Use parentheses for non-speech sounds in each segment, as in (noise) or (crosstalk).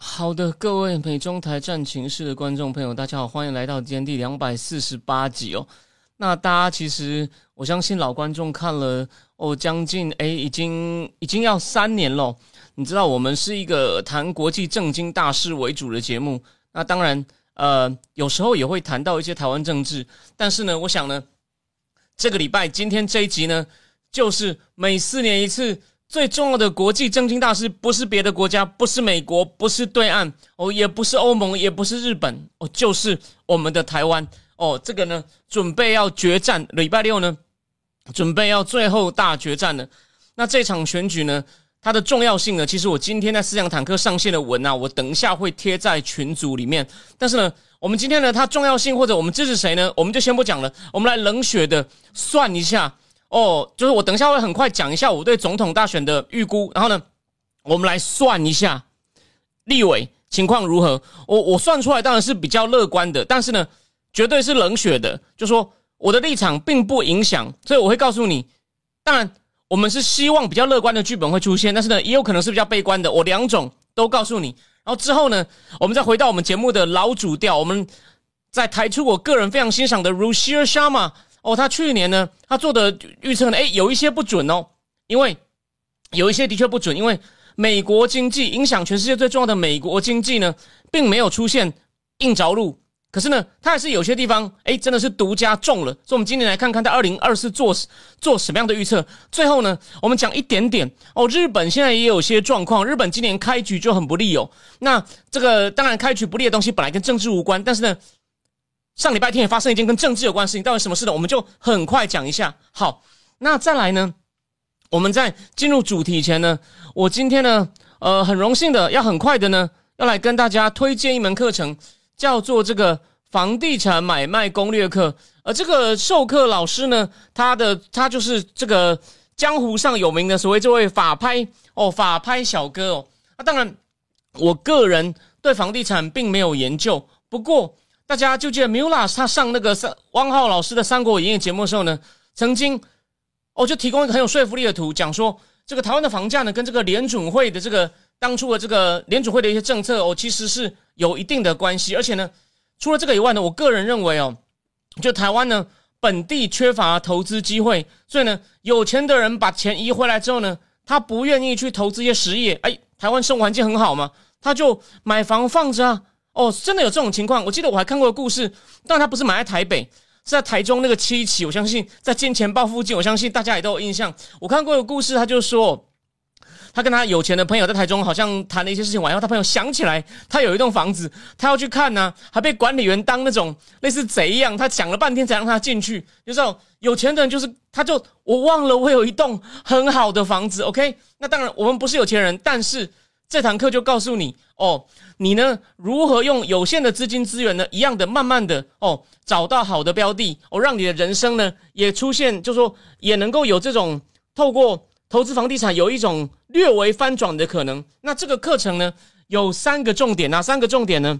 好的，各位美中台战情室的观众朋友，大家好，欢迎来到今天第两百四十八集哦。那大家其实，我相信老观众看了哦，将近诶，已经已经要三年了。你知道，我们是一个谈国际政经大事为主的节目。那当然，呃，有时候也会谈到一些台湾政治。但是呢，我想呢，这个礼拜今天这一集呢，就是每四年一次最重要的国际政经大事，不是别的国家，不是美国，不是对岸哦，也不是欧盟，也不是日本哦，就是我们的台湾。哦，这个呢，准备要决战，礼拜六呢，准备要最后大决战了。那这场选举呢，它的重要性呢，其实我今天在思想坦克上线的文啊，我等一下会贴在群组里面。但是呢，我们今天呢，它重要性或者我们支持谁呢，我们就先不讲了。我们来冷血的算一下哦，就是我等一下会很快讲一下我对总统大选的预估，然后呢，我们来算一下立委情况如何。我我算出来当然是比较乐观的，但是呢。绝对是冷血的，就说我的立场并不影响，所以我会告诉你。当然，我们是希望比较乐观的剧本会出现，但是呢，也有可能是比较悲观的。我两种都告诉你。然后之后呢，我们再回到我们节目的老主调，我们再抬出我个人非常欣赏的 Rushir Sharma。哦，他去年呢，他做的预测呢，诶，有一些不准哦，因为有一些的确不准，因为美国经济影响全世界最重要的美国经济呢，并没有出现硬着陆。可是呢，他还是有些地方，哎，真的是独家中了。所以，我们今年来看看他二零二四做做什么样的预测。最后呢，我们讲一点点哦。日本现在也有些状况，日本今年开局就很不利哦。那这个当然开局不利的东西本来跟政治无关，但是呢，上礼拜天也发生一件跟政治有关的事情。到底什么事呢？我们就很快讲一下。好，那再来呢，我们在进入主题前呢，我今天呢，呃，很荣幸的要很快的呢，要来跟大家推荐一门课程。叫做这个房地产买卖攻略课，而这个授课老师呢，他的他就是这个江湖上有名的所谓这位法拍哦，法拍小哥哦。那当然，我个人对房地产并没有研究，不过大家就记得 Mula 他上那个三汪浩老师的《三国演义》节目的时候呢，曾经哦就提供一个很有说服力的图，讲说这个台湾的房价呢，跟这个联准会的这个。当初的这个联准会的一些政策哦，其实是有一定的关系，而且呢，除了这个以外呢，我个人认为哦，就台湾呢本地缺乏投资机会，所以呢，有钱的人把钱移回来之后呢，他不愿意去投资一些实业。哎，台湾生活环境很好嘛，他就买房放着啊。哦，真的有这种情况。我记得我还看过故事，但他不是买在台北，是在台中那个七期。我相信在金钱豹附近，我相信大家也都有印象。我看过一个故事，他就说。他跟他有钱的朋友在台中，好像谈了一些事情完以后，他朋友想起来他有一栋房子，他要去看呢，还被管理员当那种类似贼一样，他讲了半天才让他进去。就知道有钱的人就是，他就我忘了我有一栋很好的房子。OK，那当然我们不是有钱人，但是这堂课就告诉你哦，你呢如何用有限的资金资源呢，一样的慢慢的哦找到好的标的哦，让你的人生呢也出现，就说也能够有这种透过。投资房地产有一种略微翻转的可能。那这个课程呢，有三个重点哪三个重点呢？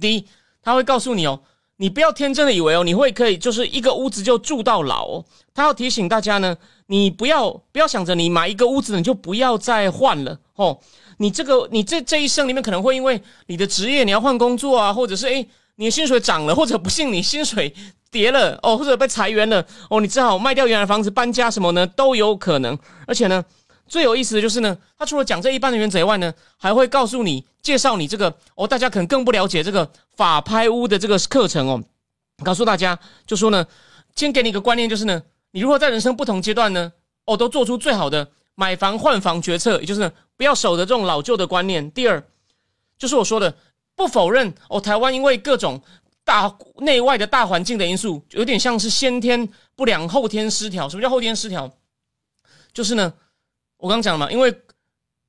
第一，他会告诉你哦，你不要天真的以为哦，你会可以就是一个屋子就住到老。他要提醒大家呢，你不要不要想着你买一个屋子你就不要再换了哦。你这个你这这一生里面可能会因为你的职业你要换工作啊，或者是诶你的薪水涨了，或者不幸你薪水。跌了哦，或者被裁员了哦，你只好卖掉原来房子搬家什么呢？都有可能。而且呢，最有意思的就是呢，他除了讲这一般的原则以外呢，还会告诉你介绍你这个哦，大家可能更不了解这个法拍屋的这个课程哦。告诉大家，就说呢，先给你一个观念，就是呢，你如何在人生不同阶段呢，哦，都做出最好的买房换房决策，也就是呢，不要守着这种老旧的观念。第二，就是我说的，不否认哦，台湾因为各种。大内外的大环境的因素，有点像是先天不良、后天失调。什么叫后天失调？就是呢，我刚讲了嘛，因为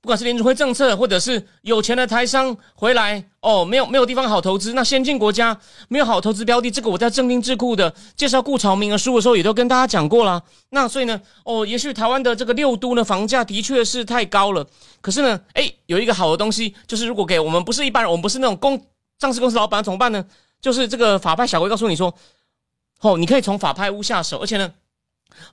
不管是联储会政策，或者是有钱的台商回来哦，没有没有地方好投资，那先进国家没有好投资标的，这个我在正经智库的介绍顾朝明的书的时候，也都跟大家讲过了。那所以呢，哦，也许台湾的这个六都呢，房价的确是太高了。可是呢，哎，有一个好的东西，就是如果给我们不是一般人，我们不是那种公上市公司老板怎么办呢？就是这个法拍小龟告诉你说，哦，你可以从法拍屋下手，而且呢。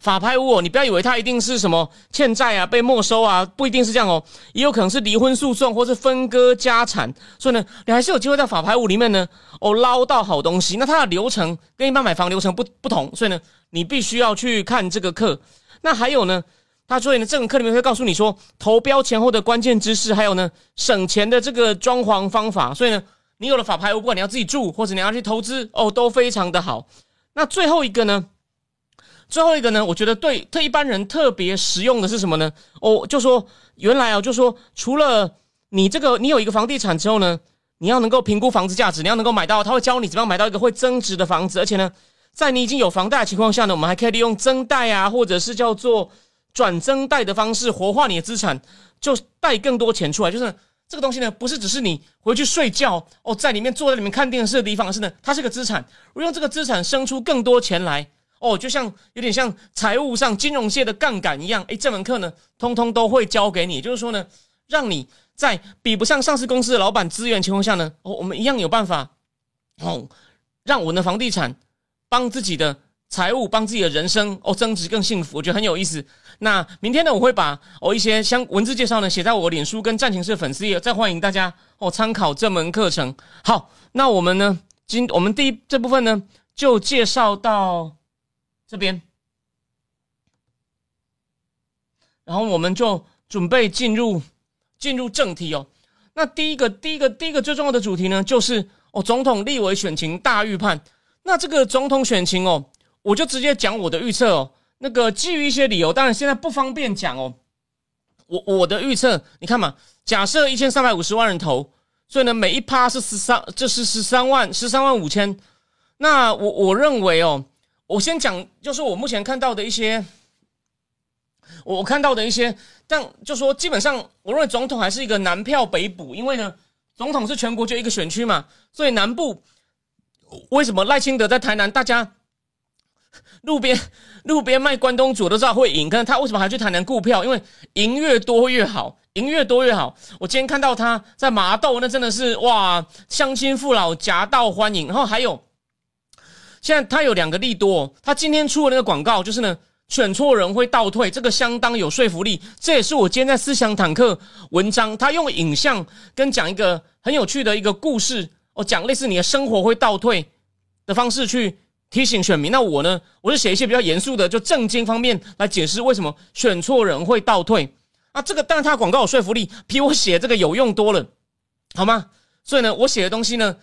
法拍屋哦，你不要以为它一定是什么欠债啊、被没收啊，不一定是这样哦，也有可能是离婚诉讼或是分割家产，所以呢，你还是有机会在法拍屋里面呢，哦捞到好东西。那它的流程跟一般买房流程不不同，所以呢，你必须要去看这个课。那还有呢，他所以呢，这个课里面会告诉你说投标前后的关键知识，还有呢省钱的这个装潢方法。所以呢，你有了法拍屋，不管你要自己住或者你要去投资哦，都非常的好。那最后一个呢？最后一个呢，我觉得对特一般人特别实用的是什么呢？哦，就说原来啊，就说除了你这个，你有一个房地产之后呢，你要能够评估房子价值，你要能够买到，他会教你怎么样买到一个会增值的房子，而且呢，在你已经有房贷的情况下呢，我们还可以利用增贷啊，或者是叫做转增贷的方式活化你的资产，就贷更多钱出来。就是这个东西呢，不是只是你回去睡觉哦，在里面坐在里面看电视的地方，而是呢，它是个资产，我用这个资产生出更多钱来。哦，就像有点像财务上金融界的杠杆一样，诶，这门课呢，通通都会教给你，就是说呢，让你在比不上上市公司的老板资源情况下呢，哦，我们一样有办法，哦，让我们的房地产帮自己的财务、帮自己的人生哦增值更幸福，我觉得很有意思。那明天呢，我会把哦一些相文字介绍呢写在我脸书跟战情社粉丝页，再欢迎大家哦参考这门课程。好，那我们呢，今我们第一这部分呢就介绍到。这边，然后我们就准备进入进入正题哦。那第一个、第一个、第一个最重要的主题呢，就是哦，总统立委选情大预判。那这个总统选情哦，我就直接讲我的预测哦。那个基于一些理由，当然现在不方便讲哦。我我的预测，你看嘛，假设一千三百五十万人投，所以呢，每一趴是十三，这是十三万，十三万五千。那我我认为哦。我先讲，就是我目前看到的一些，我看到的一些，但就说基本上，我认为总统还是一个南票北补，因为呢，总统是全国就一个选区嘛，所以南部为什么赖清德在台南，大家路边 (laughs) 路边卖关东煮都知道会赢，可是他为什么还去台南顾票？因为赢越多越好，赢越多越好。我今天看到他在麻豆，那真的是哇，乡亲父老夹道欢迎，然后还有。现在他有两个利多，他今天出的那个广告就是呢，选错人会倒退，这个相当有说服力。这也是我今天在思想坦克文章，他用影像跟讲一个很有趣的一个故事，我讲类似你的生活会倒退的方式去提醒选民。那我呢，我是写一些比较严肃的，就正经方面来解释为什么选错人会倒退。啊，这个当然他广告有说服力，比我写这个有用多了，好吗？所以呢，我写的东西呢。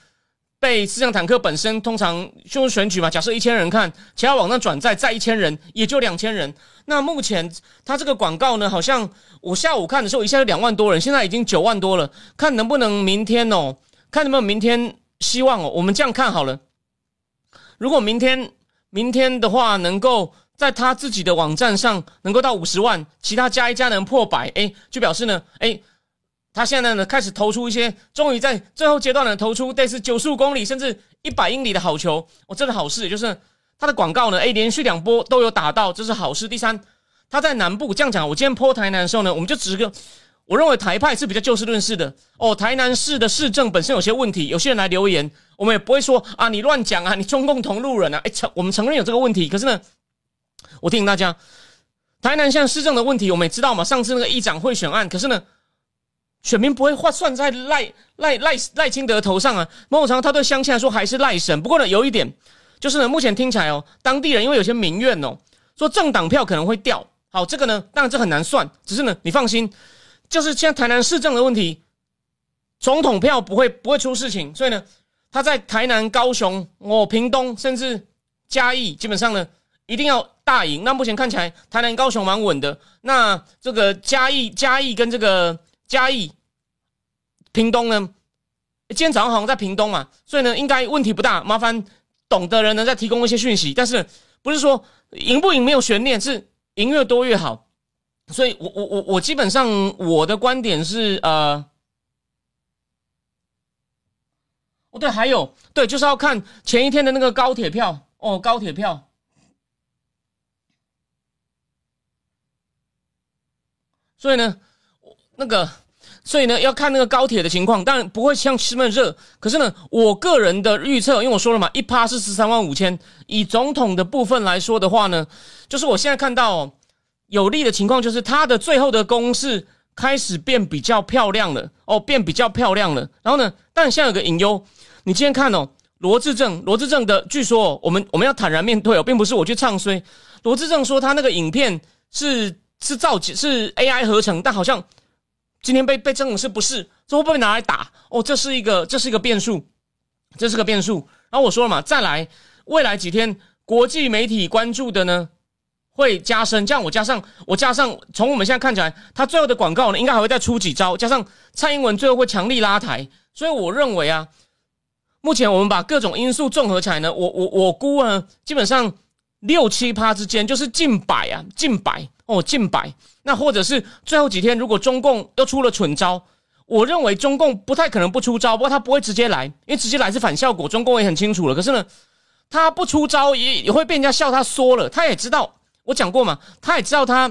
被思想坦克本身通常就是选举嘛，假设一千人看，其他网站转载再一千人，也就两千人。那目前他这个广告呢，好像我下午看的时候一下就两万多人，现在已经九万多了。看能不能明天哦，看能不能明天，希望哦，我们这样看好了。如果明天明天的话，能够在他自己的网站上能够到五十万，其他加一加能破百，哎，就表示呢，哎。他现在呢，开始投出一些，终于在最后阶段呢，投出类似九十五公里甚至一百英里的好球，哦，这是好事，就是他的广告呢，哎，连续两波都有打到，这是好事。第三，他在南部这样讲，我今天泼台南的时候呢，我们就指个，我认为台派是比较就事论事的，哦，台南市的市政本身有些问题，有些人来留言，我们也不会说啊，你乱讲啊，你中共同路人啊，哎，承我们承认有这个问题，可是呢，我提醒大家，台南现在市政的问题，我们也知道嘛，上次那个议长会选案，可是呢。选民不会划算在赖赖赖赖清德头上啊！某种程度，他对乡亲来说还是赖神。不过呢，有一点就是呢，目前听起来哦，当地人因为有些民怨哦，说政党票可能会掉。好，这个呢，当然这很难算。只是呢，你放心，就是现在台南市政的问题，总统票不会不会出事情。所以呢，他在台南、高雄、哦屏东，甚至嘉义，基本上呢，一定要大赢。那目前看起来，台南、高雄蛮稳的。那这个嘉义、嘉义跟这个。嘉义、屏东呢？今天早上好像在屏东嘛，所以呢，应该问题不大。麻烦懂的人呢再提供一些讯息。但是不是说赢不赢没有悬念，是赢越多越好。所以我我我我基本上我的观点是呃，哦对，还有对，就是要看前一天的那个高铁票哦，高铁票，所以呢，那个。所以呢，要看那个高铁的情况，当然不会像那么热。可是呢，我个人的预测，因为我说了嘛，一趴是十三万五千。以总统的部分来说的话呢，就是我现在看到有利的情况，就是他的最后的攻势开始变比较漂亮了哦，变比较漂亮了。然后呢，但现在有个隐忧，你今天看哦，罗志正，罗志正的，据说我们我们要坦然面对哦，并不是我去唱衰。罗志正说他那个影片是是造是 AI 合成，但好像。今天被被证是不是？这会不会拿来打？哦，这是一个这是一个变数，这是个变数。然后我说了嘛，再来未来几天国际媒体关注的呢会加深。这样我加上我加上，从我们现在看起来，他最后的广告呢应该还会再出几招。加上蔡英文最后会强力拉抬，所以我认为啊，目前我们把各种因素综合起来呢，我我我估啊，基本上六七趴之间就是近百啊，近百哦，近百。那或者是最后几天，如果中共又出了蠢招，我认为中共不太可能不出招，不过他不会直接来，因为直接来是反效果。中共也很清楚了。可是呢，他不出招也也会被人家笑他缩了。他也知道，我讲过嘛，他也知道他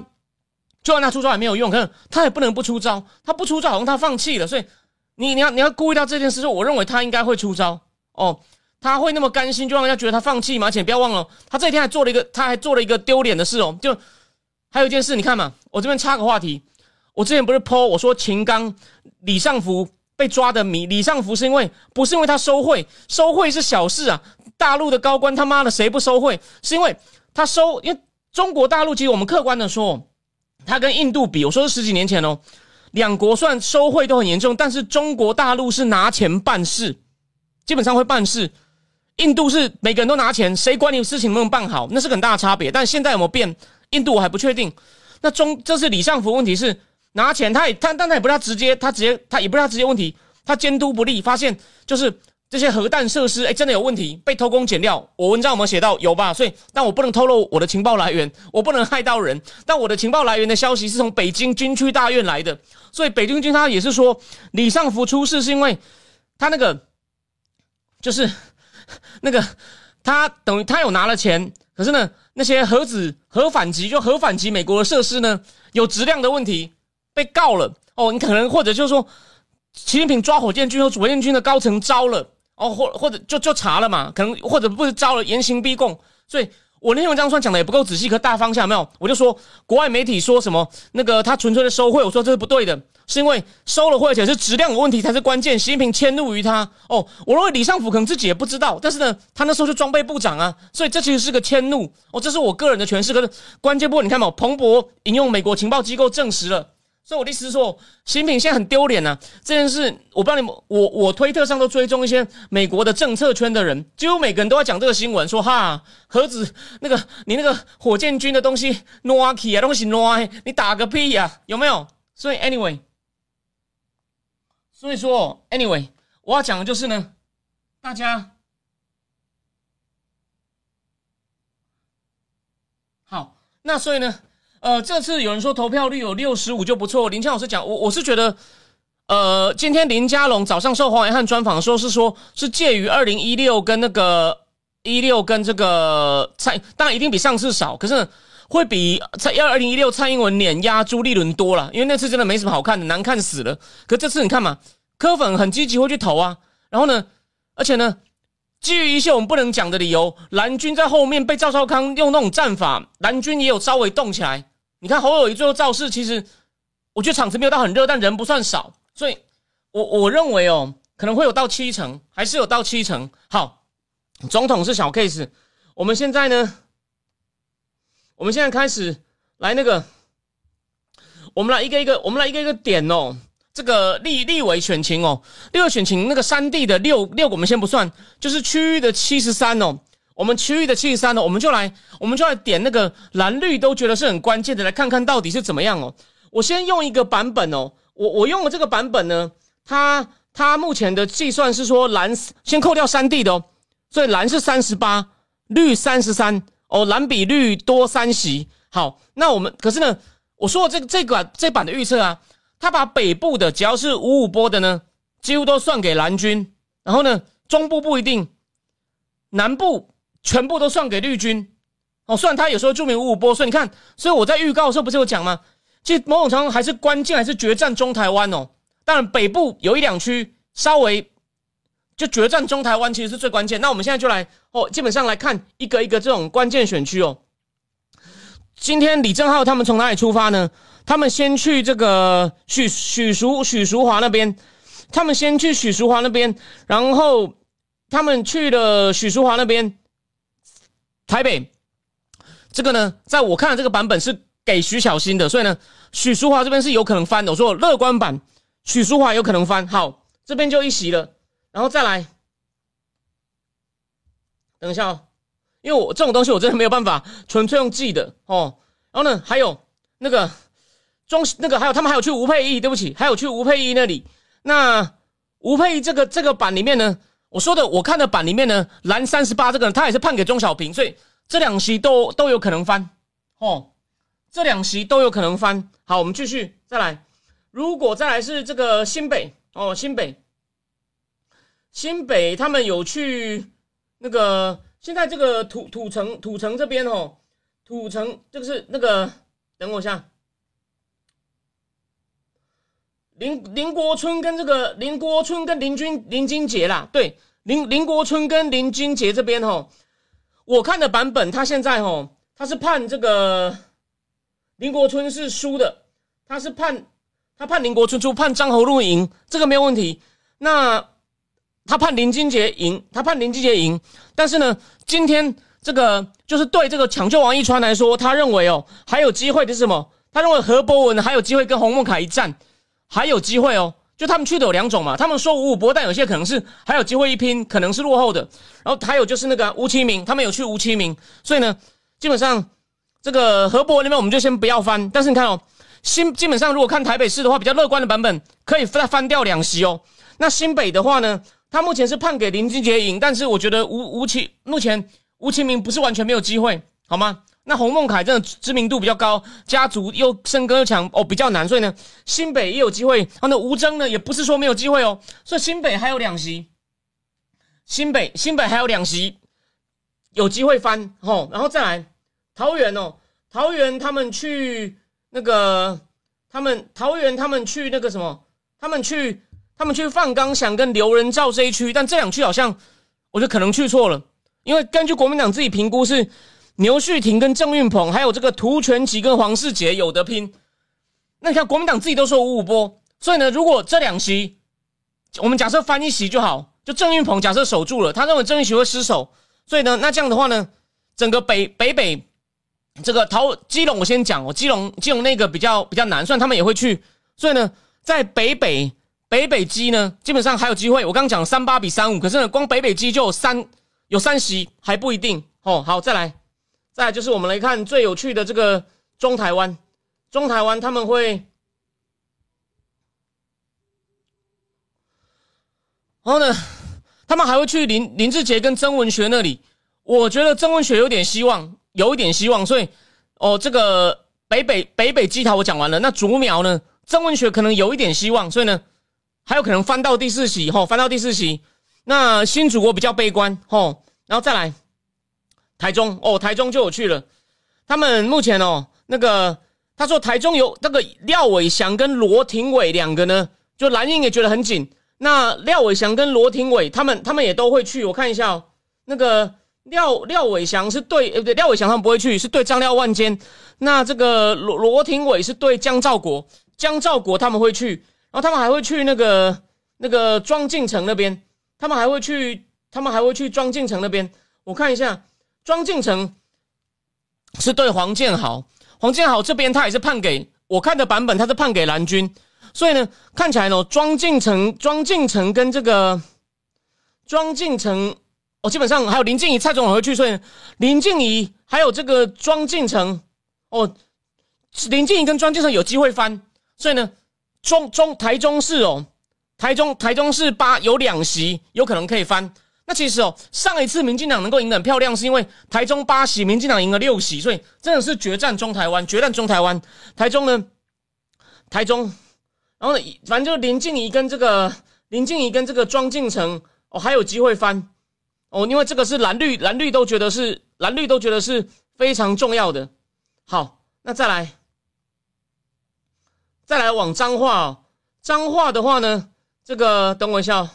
就算他出招也没有用，可是他也不能不出招。他不出招，好像他放弃了。所以你你要你要顾虑到这件事，我认为他应该会出招哦。他会那么甘心就让人家觉得他放弃吗？而且不要忘了，他这一天还做了一个，他还做了一个丢脸的事哦，就。还有一件事，你看嘛，我这边插个话题。我之前不是 po 我说秦刚、李尚福被抓的谜，李尚福是因为不是因为他收贿，收贿是小事啊。大陆的高官他妈的谁不收贿？是因为他收，因为中国大陆其实我们客观的说，他跟印度比，我说是十几年前哦，两国算收贿都很严重，但是中国大陆是拿钱办事，基本上会办事。印度是每个人都拿钱，谁管你事情能不能办好，那是很大的差别。但现在有没有变？印度我还不确定，那中这是李尚福问题是拿钱，他也他但他也不是他直接他直接他也不是他直接问题，他监督不力，发现就是这些核弹设施哎真的有问题，被偷工减料。我文章有没有写到有吧？所以但我不能透露我的情报来源，我不能害到人。但我的情报来源的消息是从北京军区大院来的，所以北京军他也是说李尚福出事是因为他那个就是那个他等于他有拿了钱，可是呢。那些核子核反击就核反击美国的设施呢，有质量的问题被告了哦。你可能或者就是说，习近平抓火箭军和火箭军的高层招了哦，或或者就就查了嘛，可能或者不是招了严刑逼供。所以我那篇文章算讲的也不够仔细，可大方向没有，我就说国外媒体说什么那个他纯粹的收贿，我说这是不对的。是因为收了贿，而且是质量有问题才是关键。习近平迁怒于他哦，我认为李尚福可能自己也不知道，但是呢，他那时候是装备部长啊，所以这其实是个迁怒哦。这是我个人的诠释。可是关键部分你看嘛，彭博引用美国情报机构证实了，所以我的意思是说，新品现在很丢脸呐。这件事我不知道你们，我我推特上都追踪一些美国的政策圈的人，几乎每个人都在讲这个新闻，说哈盒子那个你那个火箭军的东西 n o k i 啊，东西 no，你打个屁呀，有没有？所以 anyway。所以说，anyway，我要讲的就是呢，大家好。那所以呢，呃，这次有人说投票率有六十五就不错。林强老师讲，我我是觉得，呃，今天林佳龙早上受黄伟汉专访的时候是说，是介于二零一六跟那个一六跟这个蔡，当然一定比上次少，可是会比蔡二二零一六蔡英文碾压朱立伦多了，因为那次真的没什么好看的，难看死了。可这次你看嘛。柯粉很积极会去投啊，然后呢，而且呢，基于一些我们不能讲的理由，蓝军在后面被赵少康用那种战法，蓝军也有稍微动起来。你看侯友谊最后造势，其实我觉得场子没有到很热，但人不算少，所以我我认为哦，可能会有到七成，还是有到七成。好，总统是小 case，我们现在呢，我们现在开始来那个，我们来一个一个，我们来一个一个点哦。这个立立委选情哦，立委选情那个三地的六六，我们先不算，就是区域的七十三哦。我们区域的七十三呢，我们就来，我们就来点那个蓝绿都觉得是很关键的，来看看到底是怎么样哦。我先用一个版本哦，我我用的这个版本呢，它它目前的计算是说蓝先扣掉三 D 的哦，所以蓝是三十八，绿三十三哦，蓝比绿多三席。好，那我们可是呢？我说的这这个这版的预测啊，他把北部的只要是五五波的呢，几乎都算给蓝军，然后呢，中部不一定，南部全部都算给绿军。哦，虽然他有时候著名五五波，所以你看，所以我在预告的时候不是有讲吗？其实某种程度还是关键，还是决战中台湾哦。当然北部有一两区稍微就决战中台湾，其实是最关键。那我们现在就来哦，基本上来看一个一个这种关键选区哦。今天李正浩他们从哪里出发呢？他们先去这个许许淑许淑华那边，他们先去许淑华那边，然后他们去了许淑华那边，台北。这个呢，在我看这个版本是给徐小新的，所以呢，许淑华这边是有可能翻的。我说乐观版，许淑华有可能翻。好，这边就一席了，然后再来，等一下哦。因为我这种东西我真的没有办法纯粹用记的哦。然后呢，还有那个中那个还有他们还有去吴佩仪，对不起，还有去吴佩仪那里。那吴佩仪这个这个版里面呢，我说的我看的版里面呢，蓝三十八这个人他也是判给钟小平，所以这两席都都有可能翻哦。这两席都有可能翻。好，我们继续再来。如果再来是这个新北哦，新北新北他们有去那个。现在这个土土城土城这边哦，土城这个是那个，等我一下，林林国春跟这个林国春跟林君林金杰啦，对，林林国春跟林金杰这边哦，我看的版本，他现在哦，他是判这个林国春是输的，他是判他判林国春输，判张侯路赢，这个没有问题。那他判林金杰赢，他判林金杰赢，但是呢？今天这个就是对这个抢救王一川来说，他认为哦还有机会的是什么？他认为何博文还有机会跟洪孟凯一战，还有机会哦。就他们去的有两种嘛，他们说五五波，但有些可能是还有机会一拼，可能是落后的。然后还有就是那个吴其明，他们有去吴其明，所以呢，基本上这个何博那边我们就先不要翻。但是你看哦，新基本上如果看台北市的话，比较乐观的版本可以再翻掉两席哦。那新北的话呢？他目前是判给林俊杰赢，但是我觉得吴吴其目前吴其明不是完全没有机会，好吗？那洪孟凯真的知名度比较高，家族又声歌又强哦，比较难，所以呢，新北也有机会。然啊，那吴征呢，也不是说没有机会哦，所以新北还有两席，新北新北还有两席有机会翻哦，然后再来桃园哦，桃园他们去那个，他们桃园他们去那个什么，他们去。他们去范刚想跟刘仁照这一区，但这两区好像我觉得可能去错了，因为根据国民党自己评估是牛旭婷跟郑运鹏，还有这个涂全吉跟黄世杰有得拼。那你看国民党自己都说五五波，所以呢，如果这两席我们假设翻一席就好，就郑运鹏假设守住了，他认为郑运席会失守，所以呢，那这样的话呢，整个北北北这个桃基隆我先讲，哦基隆基隆那个比较比较难，算他们也会去，所以呢，在北北。北北基呢，基本上还有机会。我刚刚讲三八比三五，可是呢，光北北基就有三有三席还不一定哦。好，再来，再就是我们来看最有趣的这个中台湾，中台湾他们会，然后呢，他们还会去林林志杰跟曾文学那里。我觉得曾文学有点希望，有一点希望，所以哦，这个北北北北基桃我讲完了，那竹苗呢，曾文学可能有一点希望，所以呢。还有可能翻到第四席，吼，翻到第四席。那新主我比较悲观，吼，然后再来台中，哦，台中就有去了。他们目前哦，那个他说台中有那个廖伟翔跟罗廷伟两个呢，就蓝印也觉得很紧。那廖伟翔跟罗廷伟他们他们也都会去，我看一下哦，那个廖廖伟翔是对，呃，对，廖伟翔他们不会去，是对张廖万坚。那这个罗罗廷伟是对江兆国，江兆国他们会去。然后他们还会去那个那个庄敬城那边，他们还会去，他们还会去庄敬城那边。我看一下，庄敬诚是对黄建豪，黄建豪这边他也是判给我看的版本，他是判给蓝军。所以呢，看起来呢，庄敬诚、庄敬诚跟这个庄敬诚，哦，基本上还有林静怡、蔡总统会去。所以林静怡还有这个庄敬诚，哦，林静怡跟庄敬诚有机会翻。所以呢。中中台中市哦，台中台中市八有两席，有可能可以翻。那其实哦，上一次民进党能够赢得很漂亮，是因为台中八席，民进党赢了六席，所以真的是决战中台湾，决战中台湾。台中呢，台中，然后呢，反正就林静怡跟这个林静怡跟这个庄敬成哦，还有机会翻哦，因为这个是蓝绿蓝绿都觉得是蓝绿都觉得是非常重要的。好，那再来，再来往彰化哦，脏话的话呢，这个等我一下。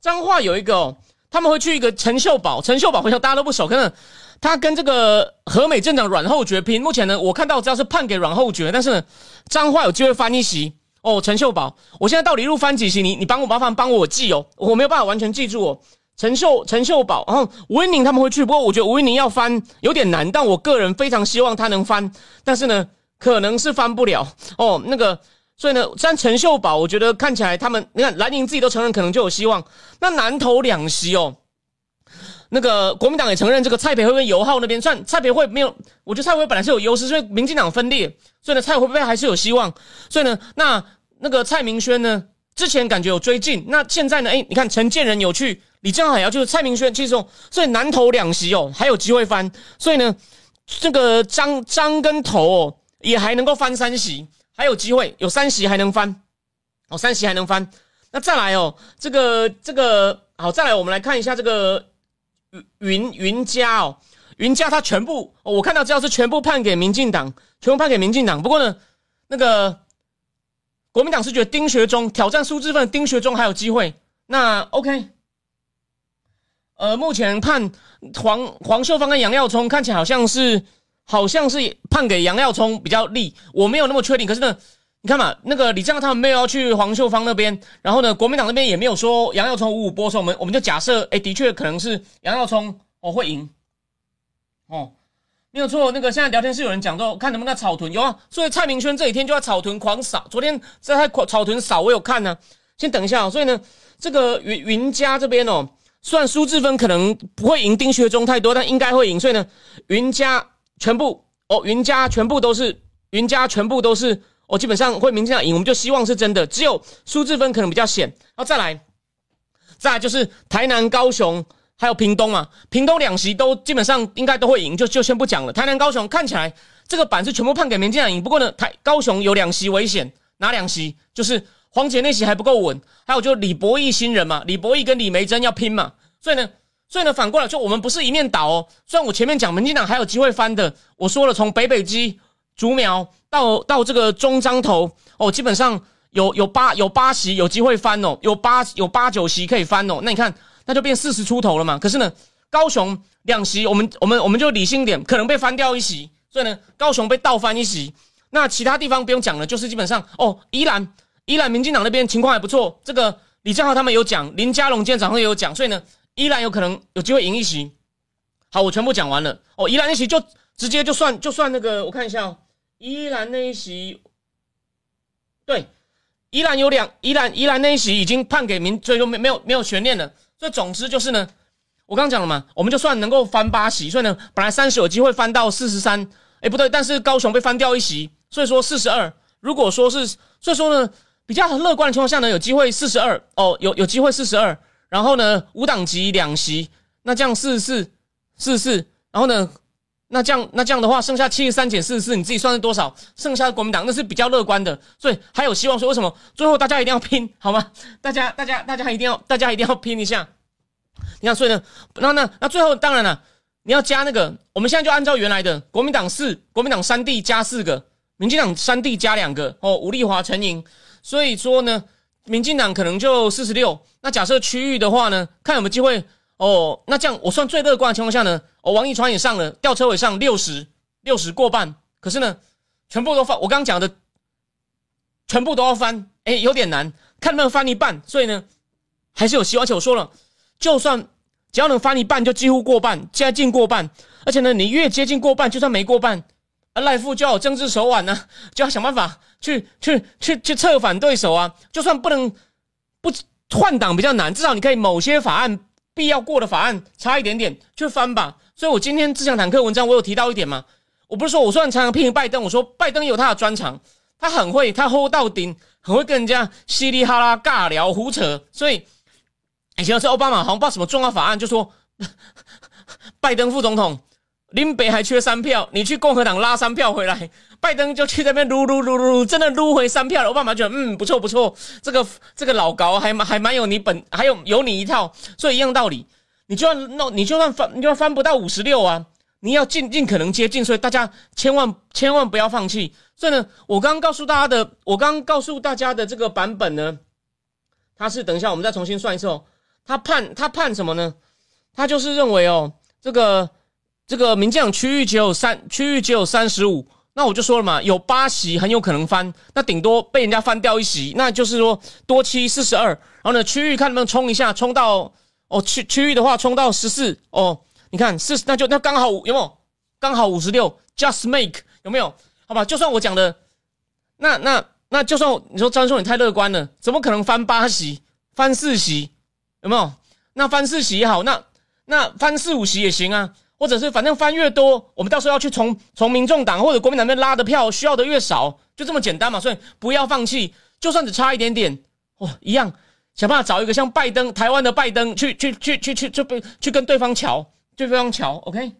彰化有一个哦，他们会去一个陈秀宝，陈秀宝好像大家都不熟，可能他跟这个和美镇长阮后决拼。目前呢，我看到只要是判给阮后决，但是呢，彰化有机会翻一席哦。陈秀宝，我现在到底一路翻几席？你你帮我麻烦帮我记哦，我没有办法完全记住哦。陈秀陈秀宝，然后吴一宁他们会去，不过我觉得吴一宁要翻有点难，但我个人非常希望他能翻，但是呢，可能是翻不了哦。那个。所以呢，像陈秀宝，我觉得看起来他们，你看蓝营自己都承认可能就有希望。那南投两席哦，那个国民党也承认这个蔡培慧跟尤浩那边算蔡培慧没有，我觉得蔡培慧本来是有优势，所以民进党分裂，所以呢蔡培慧还是有希望。所以呢，那那个蔡明轩呢，之前感觉有追进，那现在呢，哎，你看陈建仁有去，李正海要就是蔡明轩，其实哦，所以南投两席哦还有机会翻，所以呢，这个张张跟头哦也还能够翻三席。还有机会，有三席还能翻，哦，三席还能翻。那再来哦，这个这个好，再来我们来看一下这个云云家哦，云家他全部，我看到资料是全部判给民进党，全部判给民进党。不过呢，那个国民党是觉得丁学忠挑战苏志芬，丁学忠还有机会。那 OK，呃，目前判黄黄秀芳跟杨耀聪看起来好像是。好像是判给杨耀聪比较利，我没有那么确定。可是呢，你看嘛，那个李正他们没有要去黄秀芳那边，然后呢，国民党那边也没有说杨耀聪五五波，所以我们我们就假设，哎，的确可能是杨耀聪哦会赢，哦，没有错。那个现在聊天室有人讲说，看能不能在草屯有啊，所以蔡明轩这几天就在草屯狂扫，昨天在他草屯扫，我有看呢。先等一下，所以呢，这个云云家这边哦，虽然苏志芬可能不会赢丁学忠太多，但应该会赢，所以呢，云家。全部哦，云家全部都是云家，全部都是哦，基本上会明天赢，我们就希望是真的。只有苏志芬可能比较险，然后再来，再来就是台南、高雄还有屏东嘛，屏东两席都基本上应该都会赢，就就先不讲了。台南、高雄看起来这个板是全部判给民进党赢，不过呢，台高雄有两席危险，哪两席？就是黄姐那席还不够稳，还有就李博义新人嘛，李博义跟李梅珍要拼嘛，所以呢。所以呢，反过来就我们不是一面倒哦。虽然我前面讲民进党还有机会翻的，我说了，从北北基、竹苗到到这个中彰头哦，基本上有有八有八席有机会翻哦，有八有八九席可以翻哦。那你看，那就变四十出头了嘛。可是呢，高雄两席，我们我们我们就理性点，可能被翻掉一席。所以呢，高雄被倒翻一席。那其他地方不用讲了，就是基本上哦，宜兰宜兰民进党那边情况还不错。这个李正浩他们有讲，林佳龙今天早上也有讲，所以呢。依然有可能有机会赢一席。好，我全部讲完了。哦，依然那席就直接就算就算那个，我看一下哦，依然那一席，对，依然有两，依然依然那一席已经判给民，所以说没没有没有悬念了。所以总之就是呢，我刚刚讲了嘛，我们就算能够翻八席，所以呢，本来三十有机会翻到四十三，哎不对，但是高雄被翻掉一席，所以说四十二。如果说是，所以说呢，比较乐观的情况下呢，有机会四十二哦，有有机会四十二。然后呢，五党籍两席，那这样四十四，四十四，然后呢，那这样那这样的话，剩下七十三减四十四，你自己算是多少？剩下的国民党那是比较乐观的，所以还有希望。说为什么最后大家一定要拼，好吗？大家大家大家一定要大家一定要拼一下。你看，所以呢，那那那最后当然了，你要加那个，我们现在就按照原来的，国民党四，国民党三地加四个，民进党三地加两个，哦，吴立华陈莹，所以说呢。民进党可能就四十六，那假设区域的话呢，看有没有机会哦。那这样我算最乐观的情况下呢，哦，王一川也上了，吊车尾上六十六十过半，可是呢，全部都翻，我刚刚讲的全部都要翻，哎，有点难，看能不能翻一半。所以呢，还是有希望。而且我说了，就算只要能翻一半，就几乎过半，接近过半。而且呢，你越接近过半，就算没过半。赖富就要有政治手腕呢，就要想办法去去去去策反对手啊！就算不能不换党比较难，至少你可以某些法案必要过的法案差一点点去翻吧。所以我今天自强坦克文章我有提到一点嘛，我不是说我虽然常常批评拜登，我说拜登有他的专长，他很会他 hold 到顶，很会跟人家稀里哈啦尬聊胡扯。所以以前是奥巴马好像不知道什么重要法案，就说 (laughs) 拜登副总统林北还缺三票，你去共和党拉三票回来，拜登就去那边撸撸撸撸，真的撸回三票了。奥巴马觉得嗯不错不错，这个这个老高还蛮还蛮有你本，还有有你一套，所以一样道理，你就算弄你就算翻你就算翻不到五十六啊，你要尽尽可能接近，所以大家千万千万不要放弃。所以呢，我刚刚告诉大家的，我刚刚告诉大家的这个版本呢，他是等一下我们再重新算一次哦。他判他判什么呢？他就是认为哦，这个。这个名将区域只有三，区域只有三十五，那我就说了嘛，有八席很有可能翻，那顶多被人家翻掉一席，那就是说多七四十二，然后呢，区域看能不能冲一下，冲到哦区区域的话冲到十四哦，你看四那就那刚好有没有？刚好五十六，just make 有没有？好吧，就算我讲的，那那那就算你说张叔你太乐观了，怎么可能翻八席？翻四席有没有？那翻四席也好，那那翻四五席也行啊。或者是反正翻越多，我们到时候要去从从民众党或者国民党那边拉的票需要的越少，就这么简单嘛。所以不要放弃，就算只差一点点，哇，一样想办法找一个像拜登台湾的拜登去去去去去去去跟对方瞧，对方瞧，OK。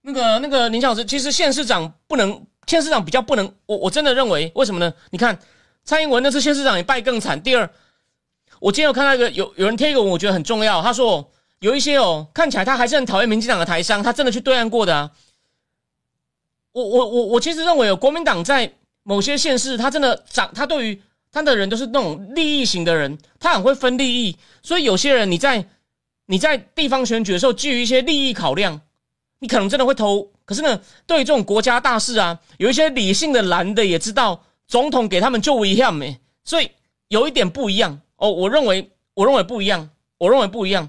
那个那个林小师，其实县市长不能，县市长比较不能，我我真的认为为什么呢？你看蔡英文那次县市长也败更惨。第二，我今天有看到一个有有人贴一个文，我觉得很重要，他说。有一些哦，看起来他还是很讨厌民进党的台商，他真的去对岸过的啊。我我我我其实认为哦，国民党在某些县市，他真的长，他对于他的人都是那种利益型的人，他很会分利益，所以有些人你在你在地方选举的时候，基于一些利益考量，你可能真的会投。可是呢，对于这种国家大事啊，有一些理性的蓝的也知道，总统给他们就一样没，所以有一点不一样哦。我认为，我认为不一样，我认为不一样。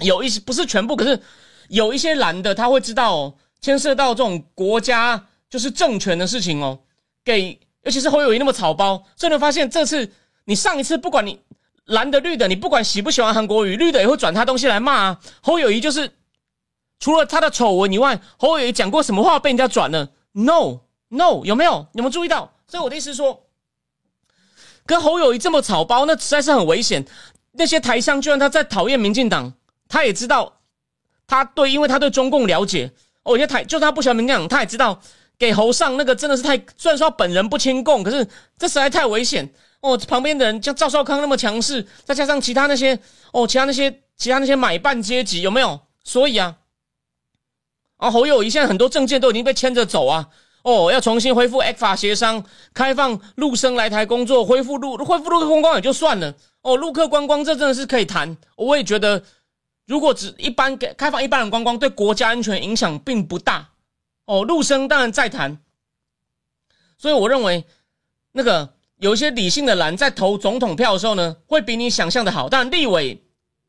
有一些不是全部，可是有一些蓝的他会知道哦，牵涉到这种国家就是政权的事情哦，给尤其是侯友谊那么草包，所以你发现这次你上一次不管你蓝的绿的，你不管喜不喜欢韩国瑜，绿的也会转他东西来骂啊。侯友谊就是除了他的丑闻以外，侯友谊讲过什么话被人家转了？No No，有没有？有没有注意到？所以我的意思是说，跟侯友谊这么草包，那实在是很危险。那些台商，就算他在讨厌民进党。他也知道，他对，因为他对中共了解。哦，有些台就他不喜欢民进党，他也知道给侯上那个真的是太，虽然说他本人不亲共，可是这实在太危险。哦，旁边的人像赵少康那么强势，再加上其他那些哦，其他那些其他那些买办阶级有没有？所以啊，啊侯友谊现在很多证件都已经被牵着走啊。哦，要重新恢复 X 法协商，开放陆生来台工作，恢复陆恢复陆客观光也就算了。哦，陆客观光这真的是可以谈，我也觉得。如果只一般给开放一般人观光，对国家安全影响并不大哦。陆生当然在谈，所以我认为那个有一些理性的蓝在投总统票的时候呢，会比你想象的好。但立委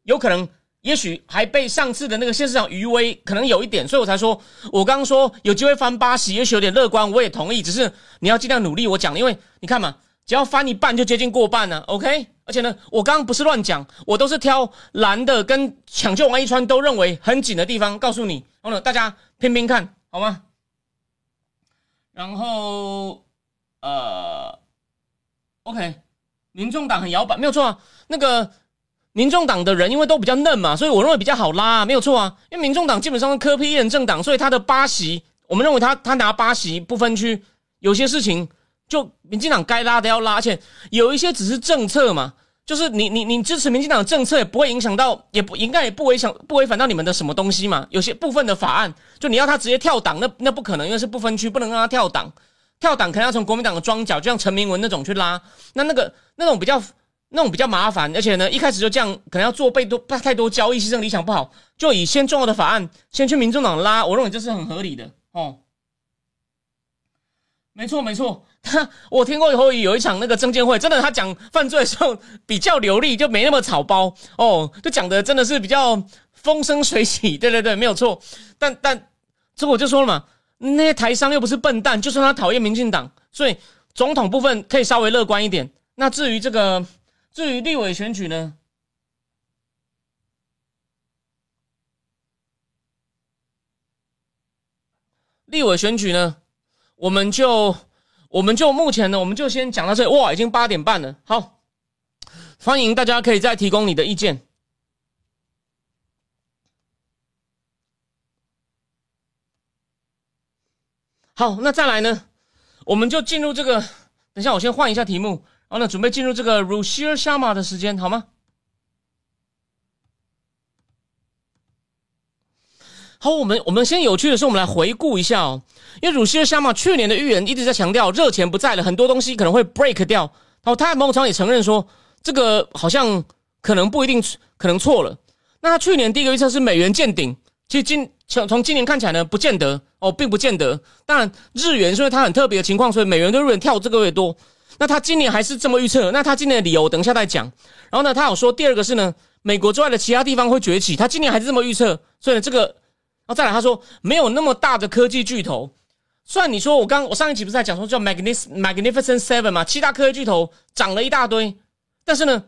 有可能，也许还被上次的那个县市长余威可能有一点，所以我才说，我刚刚说有机会翻八席，也许有点乐观，我也同意。只是你要尽量努力，我讲，因为你看嘛。只要翻一半就接近过半了，OK。而且呢，我刚刚不是乱讲，我都是挑蓝的跟抢救王一川都认为很紧的地方告诉你，然后呢，大家拼拼看好吗？然后呃，OK，民众党很摇摆，没有错啊。那个民众党的人因为都比较嫩嘛，所以我认为比较好拉，没有错啊。因为民众党基本上是科批验政党，所以他的八席，我们认为他他拿八席不分区，有些事情。就民进党该拉的要拉，而且有一些只是政策嘛，就是你你你支持民进党的政策也不会影响到，也不应该也不违想不违反到你们的什么东西嘛。有些部分的法案，就你要他直接跳党，那那不可能，因为是不分区，不能让他跳党。跳党可能要从国民党的庄脚，就像陈明文那种去拉，那那个那种比较那种比较麻烦，而且呢一开始就这样，可能要做被多太多交易，牺牲理想不好，就以先重要的法案先去民众党拉，我认为这是很合理的哦。没错，没错。他 (laughs) 我听过以后有一场那个证监会，真的他讲犯罪的时候比较流利，就没那么草包哦，就讲的真的是比较风生水起。对对对，没有错。但但这我就说了嘛，那些台商又不是笨蛋，就算他讨厌民进党，所以总统部分可以稍微乐观一点。那至于这个，至于立委选举呢？立委选举呢？我们就，我们就目前呢，我们就先讲到这里。哇，已经八点半了。好，欢迎大家可以再提供你的意见。好，那再来呢，我们就进入这个。等一下，我先换一下题目，然后呢，准备进入这个 Rushir Sharma 的时间，好吗？好，我们我们先有趣的是，我们来回顾一下哦。因为鲁西尔香嘛，去年的预言一直在强调热钱不在了，很多东西可能会 break 掉。然后他某种程度也承认说，这个好像可能不一定可能错了。那他去年第一个预测是美元见顶，其实今从从今年看起来呢，不见得哦，并不见得。当然日元因为它很特别的情况，所以美元对日元跳这个月多。那他今年还是这么预测，那他今年的理由等一下再讲。然后呢，他有说第二个是呢，美国之外的其他地方会崛起，他今年还是这么预测。所以呢，这个。然后再来，他说没有那么大的科技巨头。虽然你说我刚我上一集不是在讲说叫 Magnific Magnificent Seven 嘛，七大科技巨头涨了一大堆，但是呢，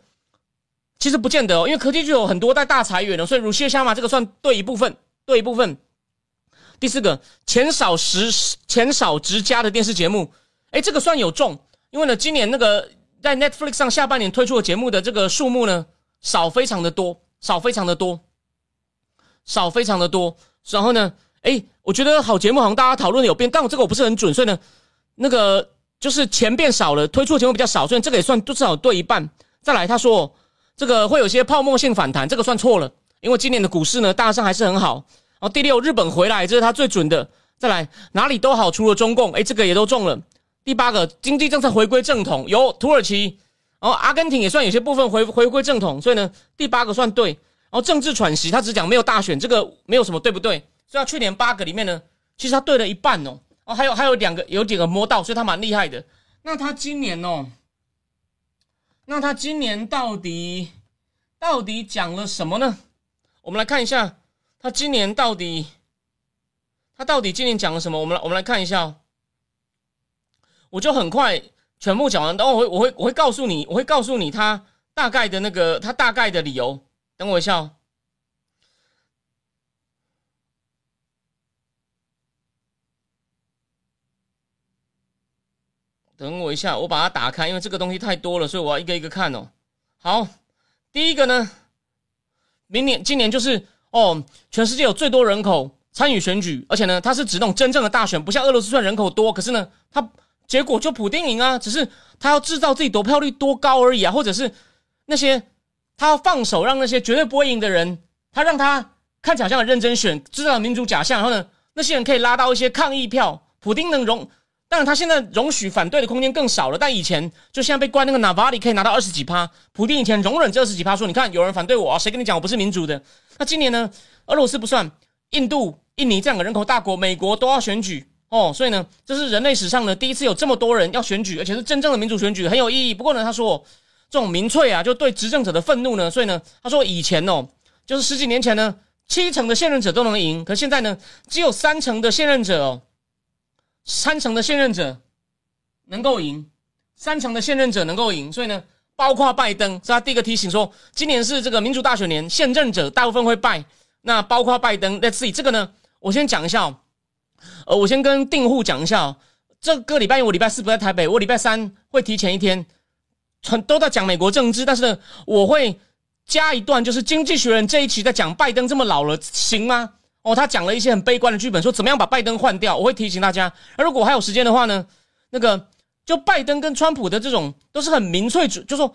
其实不见得哦，因为科技巨头很多在大裁员的，所以乳蟹虾嘛，这个算对一部分，对一部分。第四个，钱少时钱少值加的电视节目，哎，这个算有中，因为呢，今年那个在 Netflix 上下半年推出的节目的这个数目呢，少非常的多，少非常的多，少非常的多。然后呢？哎，我觉得好节目好像大家讨论的有变，但我这个我不是很准，所以呢，那个就是钱变少了，推出的节目比较少，所以这个也算至少对一半。再来，他说这个会有些泡沫性反弹，这个算错了，因为今年的股市呢，大上还是很好。然后第六，日本回来，这是他最准的。再来，哪里都好，除了中共，哎，这个也都中了。第八个，经济政策回归正统，有土耳其，然后阿根廷也算有些部分回回归正统，所以呢，第八个算对。然后政治喘息，他只讲没有大选，这个没有什么对不对？所以他去年八个里面呢，其实他对了一半哦。哦，还有还有两个有几个摸到，所以他蛮厉害的。那他今年哦，那他今年到底到底讲了什么呢？我们来看一下，他今年到底他到底今年讲了什么？我们来我们来看一下。我就很快全部讲完，等我会我会我会告诉你，我会告诉你他大概的那个他大概的理由。等我一下哦，等我一下，我把它打开，因为这个东西太多了，所以我要一个一个看哦。好，第一个呢，明年今年就是哦，全世界有最多人口参与选举，而且呢，它是指那种真正的大选，不像俄罗斯算人口多，可是呢，它结果就普丁赢啊，只是他要制造自己得票率多高而已啊，或者是那些。他要放手，让那些绝对不会赢的人，他让他看起来像很认真选，制造民主假象。然后呢，那些人可以拉到一些抗议票。普丁能容，当然他现在容许反对的空间更少了。但以前就现在被关那个纳瓦里可以拿到二十几趴，普丁以前容忍这二十几趴，说你看有人反对我，谁跟你讲我不是民主的？那今年呢，俄罗斯不算，印度、印尼这两个人口大国，美国都要选举哦，所以呢，这是人类史上呢第一次有这么多人要选举，而且是真正的民主选举，很有意义。不过呢，他说。这种民粹啊，就对执政者的愤怒呢，所以呢，他说以前哦，就是十几年前呢，七成的现任者都能赢，可现在呢，只有三成的现任者哦，三成的现任者能够赢，三成的现任者能够赢，所以呢，包括拜登，是他第一个提醒说，今年是这个民主大选年，现任者大部分会败，那包括拜登，Let's see 这个呢，我先讲一下哦，呃，我先跟订户讲一下哦，这个礼拜我礼拜四不在台北，我礼拜三会提前一天。很都在讲美国政治，但是呢，我会加一段，就是《经济学人》这一期在讲拜登这么老了，行吗？哦，他讲了一些很悲观的剧本，说怎么样把拜登换掉。我会提醒大家，而如果还有时间的话呢，那个就拜登跟川普的这种都是很民粹主，就说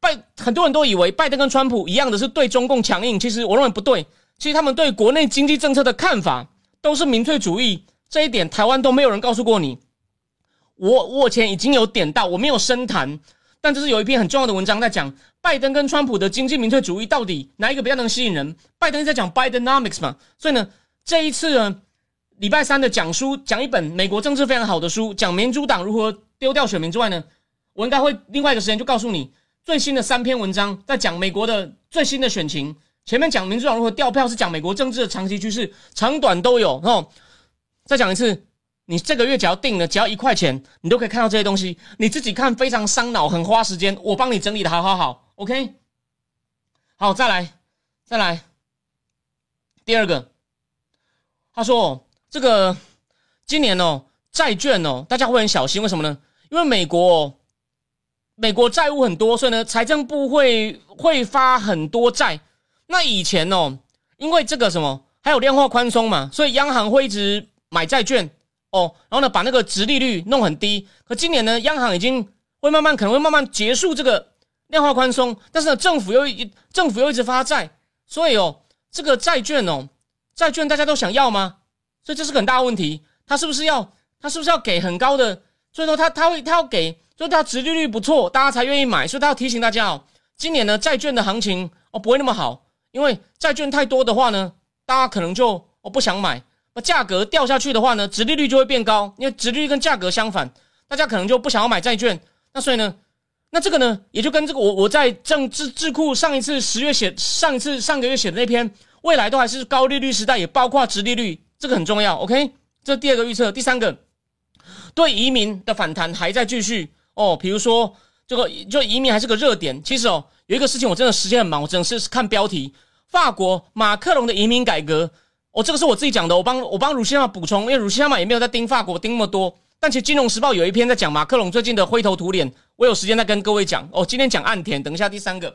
拜很多人都以为拜登跟川普一样的是对中共强硬，其实我认为不对。其实他们对国内经济政策的看法都是民粹主义，这一点台湾都没有人告诉过你。我我以前已经有点到，我没有深谈。但这是有一篇很重要的文章在讲拜登跟川普的经济民粹主义到底哪一个比较能吸引人？拜登在讲 Bidenomics 嘛，所以呢，这一次呢，礼拜三的讲书讲一本美国政治非常好的书，讲民主党如何丢掉选民之外呢，我应该会另外一个时间就告诉你最新的三篇文章，在讲美国的最新的选情。前面讲民主党如何掉票是讲美国政治的长期趋势，长短都有。然后再讲一次。你这个月只要定了，只要一块钱，你都可以看到这些东西。你自己看非常伤脑，很花时间。我帮你整理的好好好，OK。好，再来，再来。第二个，他说这个今年哦，债券哦，大家会很小心，为什么呢？因为美国美国债务很多，所以呢，财政部会会发很多债。那以前哦，因为这个什么，还有量化宽松嘛，所以央行会一直买债券哦，然后呢，把那个值利率弄很低。可今年呢，央行已经会慢慢可能会慢慢结束这个量化宽松，但是呢，政府又一政府又一直发债，所以哦，这个债券哦，债券大家都想要吗？所以这是个很大问题。他是不是要他是不是要给很高的？所以说他他会他要给，所以他殖利率不错，大家才愿意买。所以他要提醒大家哦，今年呢债券的行情哦不会那么好，因为债券太多的话呢，大家可能就哦不想买。那价格掉下去的话呢，殖利率就会变高，因为殖利率跟价格相反，大家可能就不想要买债券。那所以呢，那这个呢也就跟这个我我在政治智库上一次十月写上一次上个月写的那篇，未来都还是高利率时代，也包括殖利率，这个很重要。OK，这第二个预测，第三个。对移民的反弹还在继续哦，比如说这个就移民还是个热点。其实哦，有一个事情我真的时间很忙，我真的是看标题。法国马克龙的移民改革，哦，这个是我自己讲的，我帮我帮鲁西亚补充，因为鲁西亚嘛也没有在盯法国盯那么多。但其实《金融时报》有一篇在讲马克龙最近的灰头土脸，我有时间再跟各位讲哦。今天讲岸田，等一下第三个。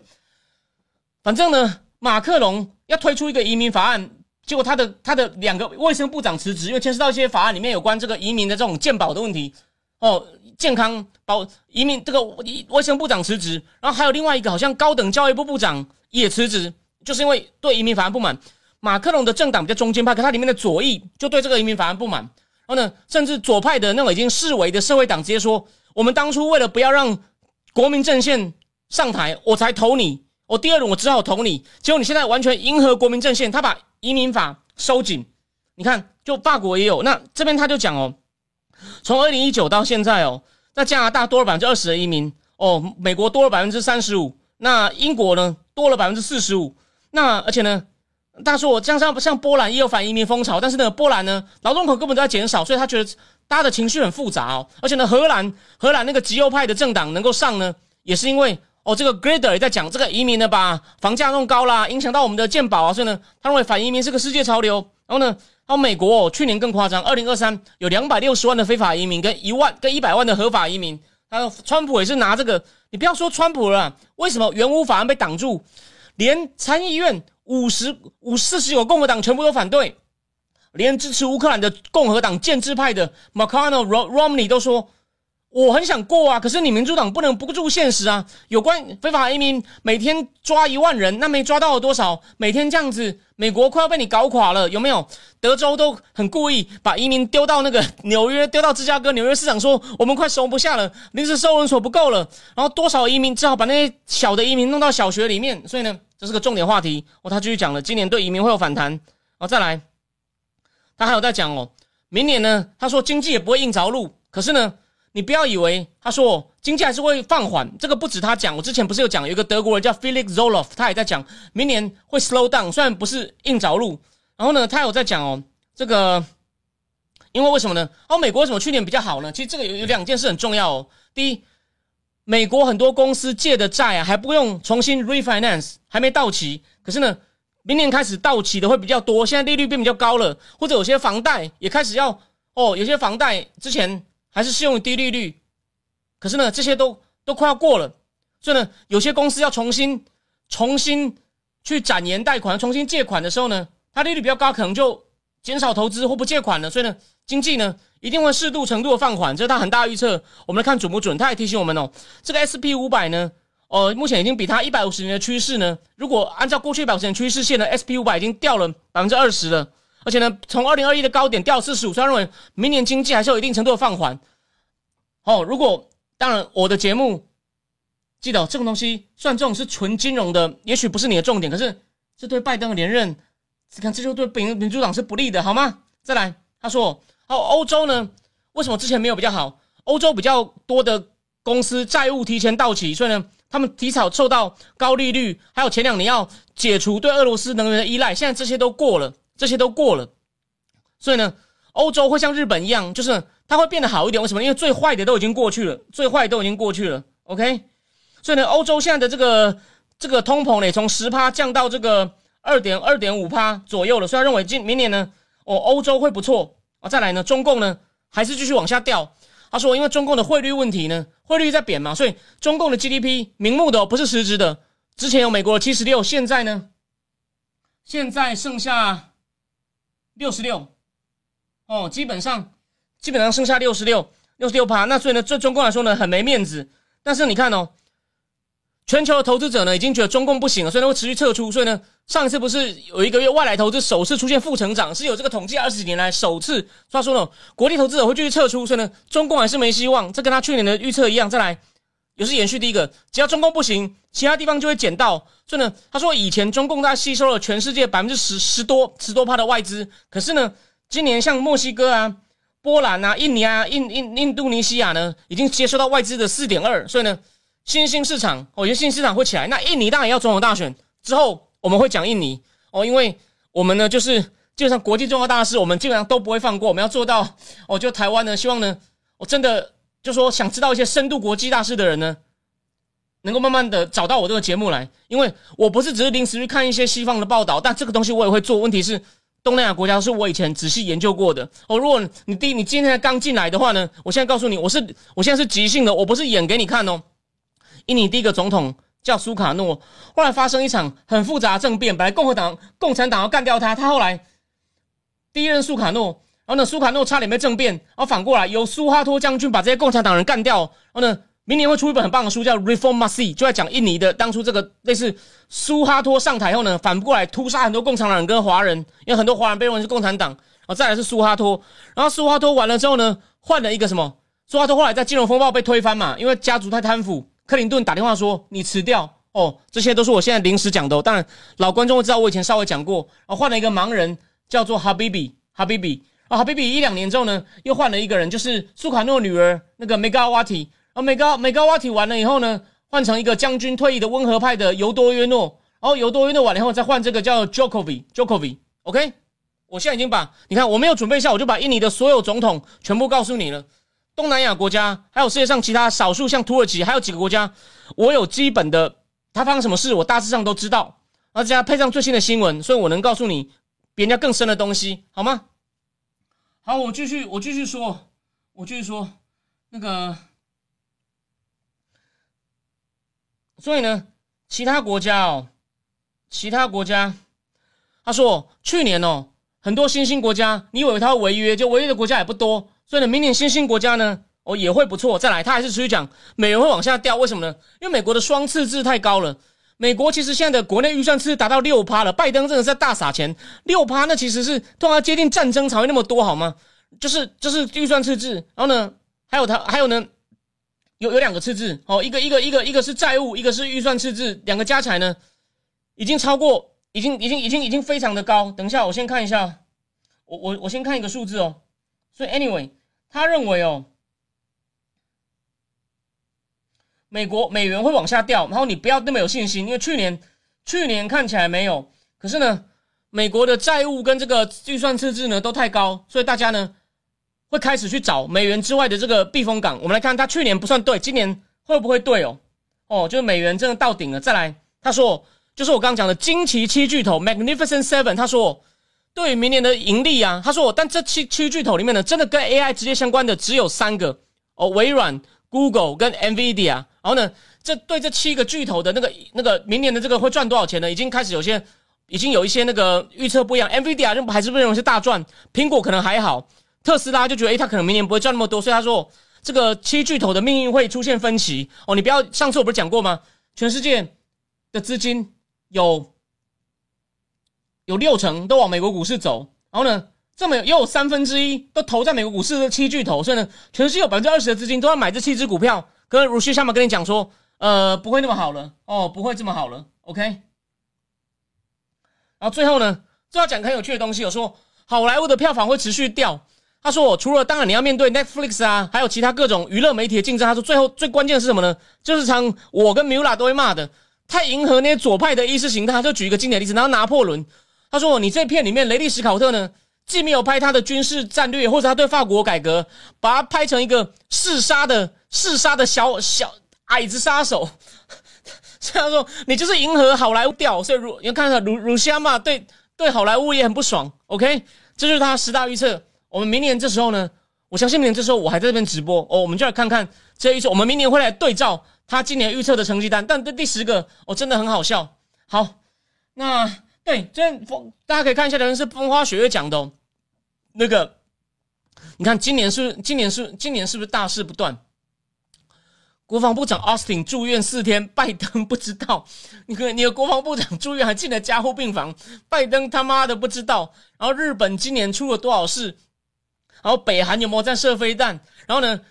反正呢，马克龙要推出一个移民法案。结果他的他的两个卫生部长辞职，因为牵涉到一些法案里面有关这个移民的这种健保的问题哦，健康保移民这个卫生部长辞职，然后还有另外一个好像高等教育部部长也辞职，就是因为对移民法案不满。马克龙的政党比较中间派，可他里面的左翼就对这个移民法案不满。然后呢，甚至左派的那种已经视为的社会党直接说：我们当初为了不要让国民阵线上台，我才投你。我第二轮我只好投你，结果你现在完全迎合国民阵线，他把。移民法收紧，你看，就法国也有。那这边他就讲哦，从二零一九到现在哦，在加拿大多了百分之二十的移民哦，美国多了百分之三十五，那英国呢多了百分之四十五。那而且呢，大家说我像像像波兰也有反移民风潮，但是呢，波兰呢劳动口根本都在减少，所以他觉得大家的情绪很复杂哦。而且呢，荷兰荷兰那个极右派的政党能够上呢，也是因为。哦，这个 Grader 也在讲这个移民呢，把房价弄高啦，影响到我们的健保啊，所以呢，他认为反移民是个世界潮流。然后呢，还有美国哦，去年更夸张，二零二三有两百六十万的非法移民，跟一万跟一百万的合法移民。他川普也是拿这个，你不要说川普了，为什么原乌法案被挡住？连参议院五十五四十九共和党全部都反对，连支持乌克兰的共和党建制派的 McConnell、Romney 都说。我很想过啊，可是你民主党不能不顾现实啊！有关非法移民，每天抓一万人，那没抓到多少？每天这样子，美国快要被你搞垮了，有没有？德州都很故意把移民丢到那个纽约，丢到芝加哥。纽约市长说：“我们快收不下了，临时收容所不够了。”然后多少移民只好把那些小的移民弄到小学里面。所以呢，这是个重点话题哦。他继续讲了，今年对移民会有反弹哦。再来，他还有在讲哦，明年呢，他说经济也不会硬着陆，可是呢。你不要以为他说经济还是会放缓，这个不止他讲，我之前不是有讲，有一个德国人叫 Felix Zoloff，他也在讲明年会 slow down，虽然不是硬着陆。然后呢，他有在讲哦，这个因为为什么呢？哦，美国为什么去年比较好呢？其实这个有有两件事很重要哦。第一，美国很多公司借的债啊还不用重新 refinance，还没到期，可是呢，明年开始到期的会比较多，现在利率变比较高了，或者有些房贷也开始要哦，有些房贷之前。还是适用于低利率，可是呢，这些都都快要过了，所以呢，有些公司要重新重新去展延贷款、重新借款的时候呢，它利率比较高，可能就减少投资或不借款了。所以呢，经济呢一定会适度程度的放缓，这是他很大预测。我们来看准不准？他也提醒我们哦，这个 S P 五百呢，呃，目前已经比它一百五十年的趋势呢，如果按照过去一百五十年趋势线呢，S P 五百已经掉了百分之二十了。而且呢，从二零二一的高点掉四十五，所以认为明年经济还是有一定程度的放缓。哦，如果当然我的节目记得这种东西，算这种是纯金融的，也许不是你的重点，可是这对拜登的连任，你看这就对民民主党是不利的，好吗？再来，他说，哦，欧洲呢，为什么之前没有比较好？欧洲比较多的公司债务提前到期，所以呢，他们提早受到高利率，还有前两年要解除对俄罗斯能源的依赖，现在这些都过了。这些都过了，所以呢，欧洲会像日本一样，就是它会变得好一点。为什么？因为最坏的都已经过去了，最坏都已经过去了。OK，所以呢，欧洲现在的这个这个通膨呢，从十趴降到这个二点二点五趴左右了。所以他认为今明年呢，哦，欧洲会不错啊。再来呢，中共呢还是继续往下掉。他说，因为中共的汇率问题呢，汇率在贬嘛，所以中共的 GDP 明目的不是实质的。之前有美国的七十六，现在呢，现在剩下六十六，哦，基本上基本上剩下六十六，六十六趴。那所以呢，对中共来说呢，很没面子。但是你看哦。全球的投资者呢，已经觉得中共不行了，所以呢会持续撤出。所以呢，上一次不是有一个月外来投资首次出现负成长，是有这个统计二十几年来首次。他说呢，国际投资者会继续撤出，所以呢，中共还是没希望。这跟他去年的预测一样。再来，也是延续第一个，只要中共不行，其他地方就会捡到。所以呢，他说以前中共他吸收了全世界百分之十十多十多趴的外资，可是呢，今年像墨西哥啊、波兰啊、印尼啊、印印印度尼西亚呢，已经接收到外资的四点二，所以呢。新兴市场，我觉得新兴市场会起来。那印尼当然要总统大选之后，我们会讲印尼哦，因为我们呢就是基本上国际重要大事，我们基本上都不会放过。我们要做到，哦，就台湾呢，希望呢，我真的就说想知道一些深度国际大事的人呢，能够慢慢的找到我这个节目来，因为我不是只是临时去看一些西方的报道，但这个东西我也会做。问题是东南亚国家是我以前仔细研究过的哦。如果你第你今天刚进来的话呢，我现在告诉你，我是我现在是即兴的，我不是演给你看哦。印尼第一个总统叫苏卡诺，后来发生一场很复杂的政变，本来共和党、共产党要干掉他，他后来第一任苏卡诺，然后呢，苏卡诺差点被政变，然后反过来由苏哈托将军把这些共产党人干掉，然后呢，明年会出一本很棒的书，叫《Reform Must See》，就在讲印尼的当初这个类似苏哈托上台后呢，反过来屠杀很多共产党人跟华人，因为很多华人被认为是共产党，然后再来是苏哈托，然后苏哈托完了之后呢，换了一个什么？苏哈托后来在金融风暴被推翻嘛，因为家族太贪腐。克林顿打电话说：“你辞掉哦，这些都是我现在临时讲的。当然，老观众会知道我以前稍微讲过。然后换了一个盲人，叫做哈比比，哈比比。啊，哈比比一两年之后呢，又换了一个人，就是苏卡诺女儿那个梅高瓦提。然后梅高梅高瓦提完了以后呢，换成一个将军退役的温和派的尤多约诺。然后尤多约诺完了以后，再换这个叫 j o k o v i j o k o v i OK，我现在已经把你看我没有准备一下，我就把印尼的所有总统全部告诉你了。”东南亚国家，还有世界上其他少数像土耳其，还有几个国家，我有基本的，他发生什么事，我大致上都知道。而且配上最新的新闻，所以我能告诉你比人家更深的东西，好吗？好，我继续，我继续说，我继续说，那个，所以呢，其他国家哦，其他国家，他说去年哦，很多新兴国家，你以为他违约，就违约的国家也不多。所以呢，明年新兴国家呢，哦也会不错。再来，他还是持续讲美元会往下掉，为什么呢？因为美国的双赤字太高了。美国其实现在的国内预算赤字达到六趴了，拜登真的在大撒钱。六趴那其实是突然接近战争才会那么多，好吗？就是就是预算赤字，然后呢，还有他还有呢，有有两个赤字哦，一个一个一个一个是债务，一个是预算赤字，两个加起来呢，已经超过，已经已经已经已经非常的高。等一下，我先看一下，我我我先看一个数字哦。所以，anyway，他认为哦，美国美元会往下掉，然后你不要那么有信心，因为去年去年看起来没有，可是呢，美国的债务跟这个预算赤字呢都太高，所以大家呢会开始去找美元之外的这个避风港。我们来看，他去年不算对，今年会不会对哦？哦，就是美元真的到顶了。再来，他说，就是我刚刚讲的惊奇七巨头 Magnificent Seven，他说。对于明年的盈利啊，他说，但这七七巨头里面呢，真的跟 AI 直接相关的只有三个哦，微软、Google 跟 NVIDIA。然后呢，这对这七个巨头的那个那个明年的这个会赚多少钱呢？已经开始有些已经有一些那个预测不一样。NVIDIA 认还是不认为是大赚，苹果可能还好，特斯拉就觉得诶，他可能明年不会赚那么多，所以他说这个七巨头的命运会出现分歧哦。你不要，上次我不是讲过吗？全世界的资金有。有六成都往美国股市走，然后呢，这么又有三分之一都投在美国股市的七巨头，所以呢，全世界有百分之二十的资金都要买这七只股票。跟如旭下面跟你讲说，呃，不会那么好了哦，不会这么好了，OK。然后最后呢，最后讲个很有趣的东西，有说好莱坞的票房会持续掉。他说，除了当然你要面对 Netflix 啊，还有其他各种娱乐媒体的竞争。他说，最后最关键的是什么呢？就是常我跟米拉都会骂的，太迎合那些左派的意识形态。他就举一个经典例子，然后拿破仑。他说：“你这片里面，雷利·史考特呢，既没有拍他的军事战略，或者他对法国改革，把他拍成一个嗜杀的嗜杀的小小矮子杀手。(laughs) 这样说，你就是迎合好莱坞调。所以，如你看到鲁鲁西亚嘛，对对，好莱坞也很不爽。OK，这就是他十大预测。我们明年这时候呢，我相信明年这时候我还在这边直播哦，我们就来看看这一次我们明年会来对照他今年预测的成绩单。但这第十个哦，真的很好笑。好，那对，这风大家可以看一下，的人是风花雪月讲的哦。那个，你看今年是今年是今年是不是大事不断？国防部长 Austin 住院四天，拜登不知道。你看，你的国防部长住院还进了加护病房，拜登他妈的不知道。然后日本今年出了多少事？然后北韩有没有在射飞弹？然后呢，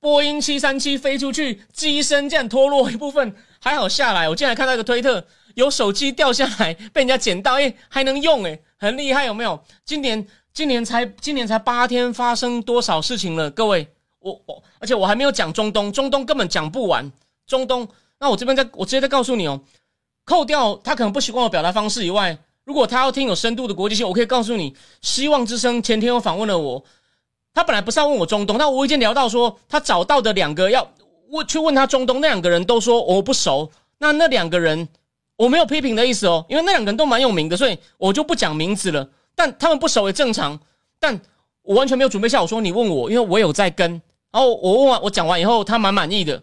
波音七三七飞出去，机身这样脱落一部分，还好下来。我竟然看到一个推特，有手机掉下来被人家捡到，哎，还能用，哎，很厉害，有没有？今年今年才今年才八天，发生多少事情了，各位？我我，而且我还没有讲中东，中东根本讲不完。中东，那我这边在我直接在告诉你哦，扣掉他可能不习惯我表达方式以外，如果他要听有深度的国际性，我可以告诉你，希望之声前天又访问了我，他本来不是要问我中东，但我已经聊到说他找到的两个要问去问他中东那两个人都说我不熟，那那两个人我没有批评的意思哦，因为那两个人都蛮有名的，所以我就不讲名字了。但他们不熟也正常，但我完全没有准备下，我说你问我，因为我有在跟。然后我问完，我讲完以后，他蛮满意的，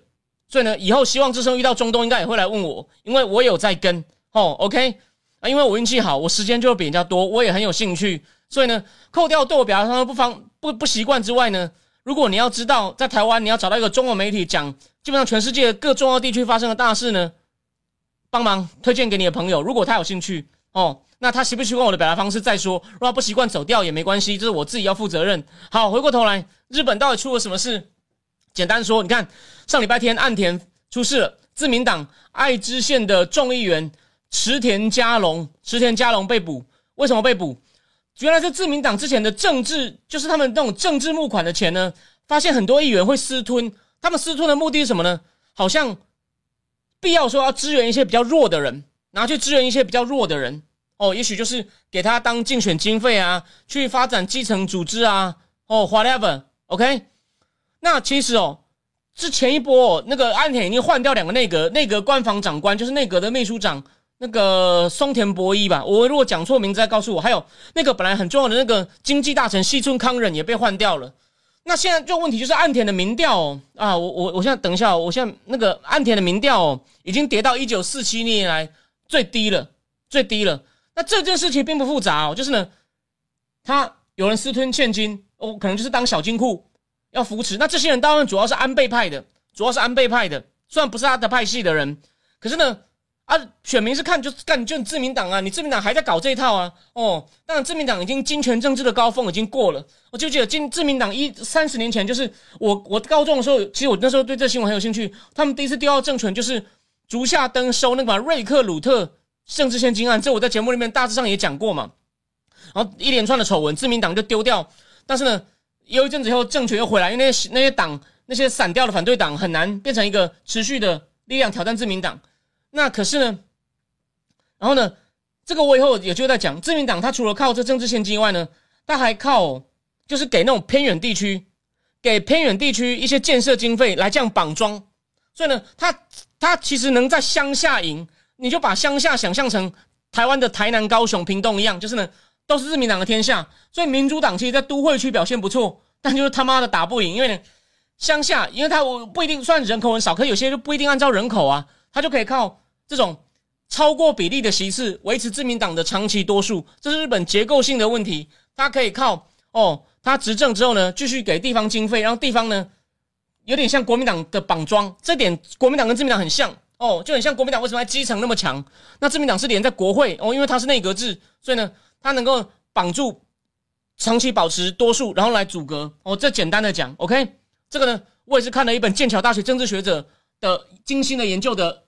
所以呢，以后希望之声遇到中东，应该也会来问我，因为我有在跟。哦，OK？啊，因为我运气好，我时间就比人家多，我也很有兴趣，所以呢，扣掉对我表达上不方不不习惯之外呢，如果你要知道，在台湾你要找到一个中文媒体讲基本上全世界各重要地区发生的大事呢，帮忙推荐给你的朋友，如果他有兴趣。哦，那他习不习惯我的表达方式再说，如果不习惯走掉也没关系，这是我自己要负责任。好，回过头来。日本到底出了什么事？简单说，你看上礼拜天岸田出事了，自民党爱知县的众议员池田佳龙，池田佳龙被捕。为什么被捕？原来是自民党之前的政治，就是他们那种政治募款的钱呢，发现很多议员会私吞。他们私吞的目的是什么呢？好像必要说要支援一些比较弱的人，拿去支援一些比较弱的人。哦，也许就是给他当竞选经费啊，去发展基层组织啊。哦，whatever。OK，那其实哦，之前一波哦，那个安田已经换掉两个内阁，内阁官房长官就是内阁的秘书长那个松田博一吧。我如果讲错名字，再告诉我。还有那个本来很重要的那个经济大臣西村康忍也被换掉了。那现在就问题就是岸田的民调哦啊，我我我现在等一下，我现在那个岸田的民调哦，已经跌到一九四七年以来最低了，最低了。那这件事情并不复杂哦，就是呢，他有人私吞现金。哦，可能就是当小金库要扶持，那这些人当然主要是安倍派的，主要是安倍派的，虽然不是他的派系的人，可是呢，啊，选民是看就干就自民党啊，你自民党还在搞这一套啊，哦，当然自民党已经金权政治的高峰已经过了，我就记得金自民党一三十年前就是我我高中的时候，其实我那时候对这新闻很有兴趣，他们第一次丢到政权就是竹下登收那个瑞克鲁特政治献金案，这我在节目里面大致上也讲过嘛，然后一连串的丑闻，自民党就丢掉。但是呢，有一阵子以后，政权又回来，因为那些那些党那些散掉的反对党很难变成一个持续的力量挑战自民党。那可是呢，然后呢，这个我以后有机会再讲。自民党他除了靠这政治现金以外呢，他还靠就是给那种偏远地区，给偏远地区一些建设经费来这样绑桩。所以呢，他他其实能在乡下赢，你就把乡下想象成台湾的台南、高雄、屏东一样，就是呢。都是自民党的天下，所以民主党其实，在都会区表现不错，但就是他妈的打不赢。因为呢，乡下，因为他我不一定算人口很少，可有些就不一定按照人口啊，他就可以靠这种超过比例的席次维持自民党的长期多数。这是日本结构性的问题，他可以靠哦，他执政之后呢，继续给地方经费，然后地方呢，有点像国民党的绑桩，这点国民党跟自民党很像哦，就很像国民党为什么在基层那么强？那自民党是连在国会哦，因为它是内阁制，所以呢。它能够绑住，长期保持多数，然后来阻隔。哦，这简单的讲，OK，这个呢，我也是看了一本剑桥大学政治学者的精心的研究的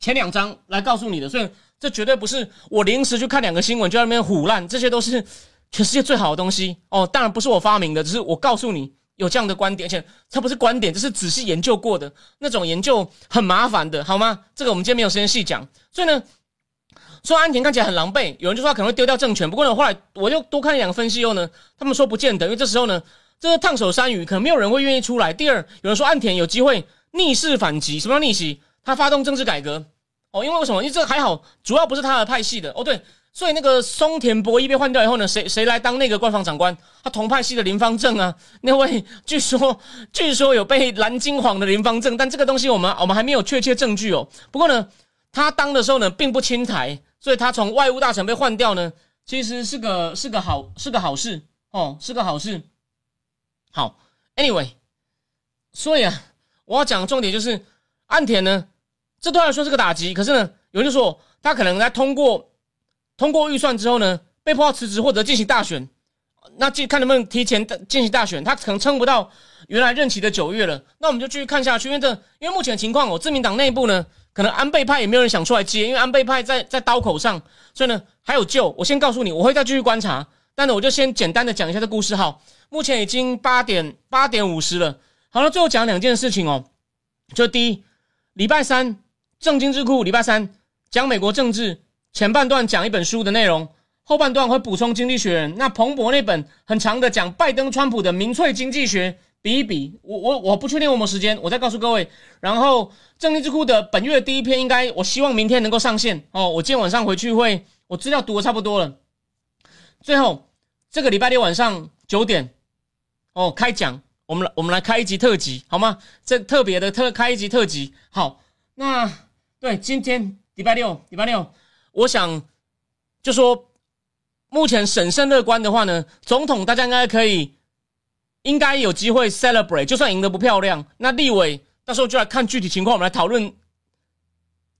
前两章来告诉你的。所以这绝对不是我临时去看两个新闻就在那边胡乱，这些都是全世界最好的东西。哦，当然不是我发明的，只是我告诉你有这样的观点，而且它不是观点，这是仔细研究过的那种研究，很麻烦的，好吗？这个我们今天没有时间细讲。所以呢。说安田看起来很狼狈，有人就说他可能会丢掉政权。不过呢，后来我就多看两个分析后呢，他们说不见得，因为这时候呢，这是烫手山芋，可能没有人会愿意出来。第二，有人说安田有机会逆势反击，什么叫逆袭？他发动政治改革哦，因为为什么？因为这还好，主要不是他的派系的哦。对，所以那个松田博一被换掉以后呢，谁谁来当那个官方长官？他同派系的林方正啊，(laughs) 那位据说据说有被蓝金黄的林方正，但这个东西我们我们还没有确切证据哦。不过呢，他当的时候呢，并不亲台，所以他从外务大臣被换掉呢，其实是个是个好是个好事哦，是个好事。好，Anyway，所以啊，我要讲的重点就是岸田呢，这对他来说是个打击。可是呢，有人就说他可能在通过。通过预算之后呢，被迫要辞职或者进行大选，那进看能不能提前进行大选，他可能撑不到原来任期的九月了。那我们就继续看下去，因为这因为目前的情况哦，自民党内部呢，可能安倍派也没有人想出来接，因为安倍派在在刀口上，所以呢还有救。我先告诉你，我会再继续观察，但呢我就先简单的讲一下这故事。好，目前已经八点八点五十了。好了，最后讲两件事情哦，就第一，礼拜三正经智库礼拜三讲美国政治。前半段讲一本书的内容，后半段会补充经济学人。那彭博那本很长的讲拜登、川普的民粹经济学比一比。我我我不确定有没时间，我再告诉各位。然后正义智库的本月第一篇，应该我希望明天能够上线哦。我今天晚上回去会，我资料读的差不多了。最后这个礼拜六晚上九点哦开讲，我们来我们来开一集特辑好吗？这特别的特开一集特辑。好，那对今天礼拜六礼拜六。我想就说，目前审慎乐观的话呢，总统大家应该可以，应该有机会 celebrate，就算赢得不漂亮，那立委到时候就来看具体情况，我们来讨论。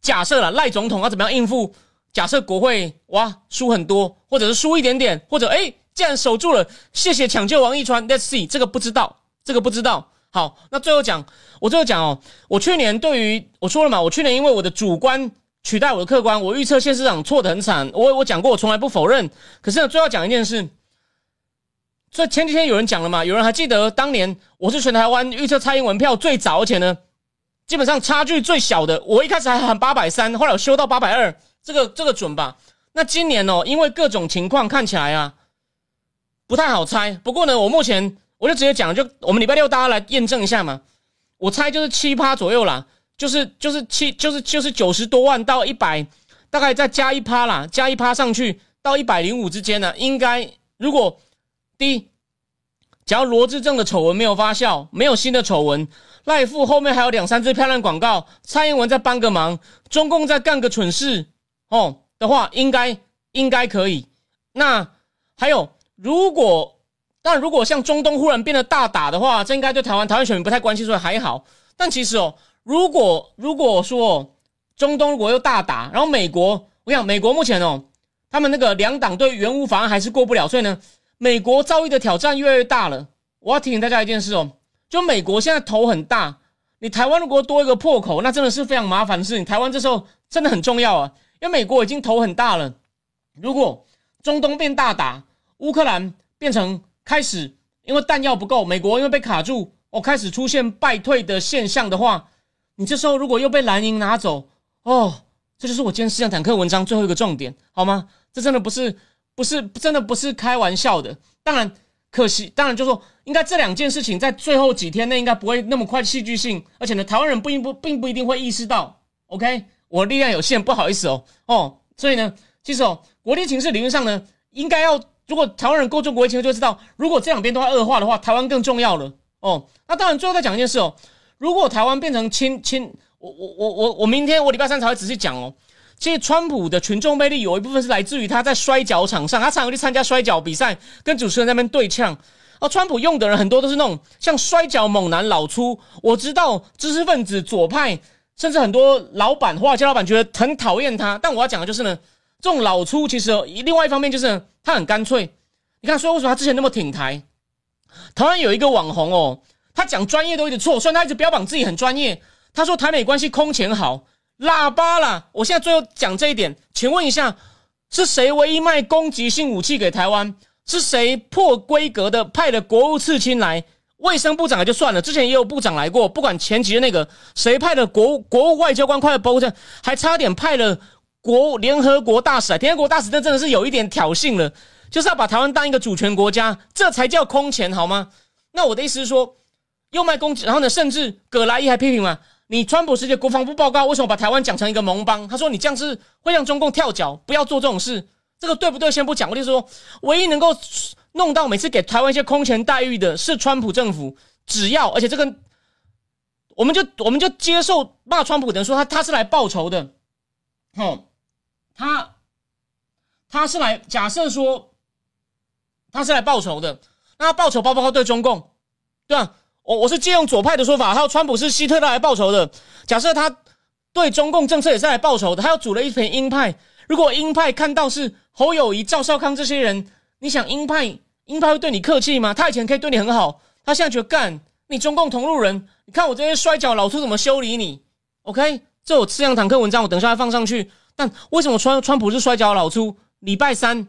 假设了赖总统要怎么样应付？假设国会哇输很多，或者是输一点点，或者哎既然守住了，谢谢抢救王一川。Let's see，这个不知道，这个不知道。好，那最后讲，我最后讲哦，我去年对于我说了嘛，我去年因为我的主观。取代我的客观，我预测县市长错的很惨。我我讲过，我从来不否认。可是呢，最后讲一件事。这前几天有人讲了嘛？有人还记得当年我是全台湾预测蔡英文票最早，而且呢，基本上差距最小的。我一开始还喊八百三，后来我修到八百二，这个这个准吧？那今年哦，因为各种情况看起来啊，不太好猜。不过呢，我目前我就直接讲，就我们礼拜六大家来验证一下嘛。我猜就是七趴左右啦。就是就是七就是就是九十多万到一百，大概再加一趴啦，加一趴上去到一百零五之间呢，应该如果第一，只要罗志正的丑闻没有发酵，没有新的丑闻，赖富后面还有两三支漂亮广告，蔡英文再帮个忙，中共再干个蠢事哦的话，应该应该可以。那还有，如果但如果像中东忽然变得大打的话，这应该对台湾台湾选民不太关心，所以还好。但其实哦。如果如果说中东如果又大打，然后美国，我想美国目前哦，他们那个两党对援乌法案还是过不了，所以呢，美国遭遇的挑战越来越大了。我要提醒大家一件事哦，就美国现在头很大，你台湾如果多一个破口，那真的是非常麻烦的事情。台湾这时候真的很重要啊，因为美国已经头很大了。如果中东变大打，乌克兰变成开始因为弹药不够，美国因为被卡住，哦，开始出现败退的现象的话。你这时候如果又被蓝营拿走哦，这就是我今天思想坦克文章最后一个重点，好吗？这真的不是不是真的不是开玩笑的。当然可惜，当然就说应该这两件事情在最后几天内应该不会那么快戏剧性，而且呢，台湾人不应不并不一定会意识到。OK，我力量有限，不好意思哦哦，所以呢，其实哦，国际情势理论上呢，应该要如果台湾人构筑国际情势，就知道如果这两边都要恶化的话，台湾更重要了哦。那当然最后再讲一件事哦。如果台湾变成亲亲，我我我我我明天我礼拜三才会仔细讲哦。其实川普的群众魅力有一部分是来自于他在摔跤场上，他常常去参加摔跤比赛，跟主持人那边对呛。而川普用的人很多都是那种像摔跤猛男老粗。我知道知识分子左派，甚至很多老板华尔街老板觉得很讨厌他。但我要讲的就是呢，这种老粗其实另外一方面就是他很干脆。你看，所以为什么他之前那么挺台？台湾有一个网红哦。他讲专业都一直错，虽然他一直标榜自己很专业。他说台美关系空前好，喇叭啦！我现在最后讲这一点，请问一下，是谁唯一卖攻击性武器给台湾？是谁破规格的派了国务次卿来？卫生部长也就算了，之前也有部长来过。不管前几的那个谁派的国务国务外交官快包着，还差点派了国联合国大使。联合国大使那真的是有一点挑衅了，就是要把台湾当一个主权国家，这才叫空前好吗？那我的意思是说。又卖攻击，然后呢？甚至葛莱伊还批评嘛，你川普世界国防部报告为什么把台湾讲成一个盟邦？他说你这样是会让中共跳脚，不要做这种事。这个对不对？先不讲，我就说，唯一能够弄到每次给台湾一些空前待遇的是川普政府。只要，而且这个，我们就我们就接受骂川普的人说他他是来报仇的，哦，他他是来假设说他是来报仇的，那他报仇包不包对中共？对吧？我我是借用左派的说法，还有川普是希特勒来报仇的。假设他对中共政策也是来报仇的，他又组了一群鹰派。如果鹰派看到是侯友谊、赵少康这些人，你想鹰派鹰派会对你客气吗？他以前可以对你很好，他现在觉得干你中共同路人，你看我这些摔跤老粗怎么修理你？OK，这有四样坦克文章，我等一下放上去。但为什么川川普是摔跤老粗？礼拜三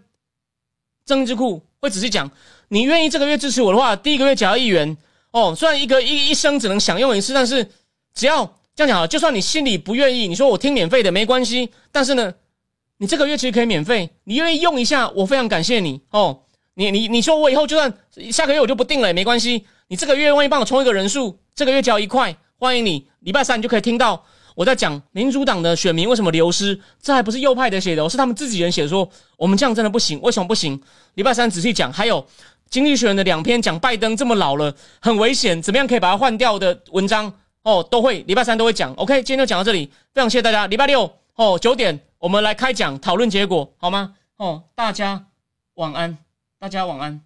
政治库会仔细讲，你愿意这个月支持我的话，第一个月缴一元哦。虽然一个一一生只能享用一次，但是只要这样讲啊，就算你心里不愿意，你说我听免费的没关系，但是呢。你这个月其实可以免费，你愿意用一下，我非常感谢你哦。你你你说我以后就算下个月我就不定了也没关系。你这个月万一帮我充一个人数，这个月交一块，欢迎你。礼拜三你就可以听到我在讲民主党的选民为什么流失，这还不是右派的写的，是他们自己人写的，说我们这样真的不行，为什么不行？礼拜三仔细讲，还有经济学人的两篇讲拜登这么老了很危险，怎么样可以把它换掉的文章哦，都会礼拜三都会讲。OK，今天就讲到这里，非常谢谢大家。礼拜六哦九点。我们来开讲讨论结果好吗？哦，大家晚安，大家晚安。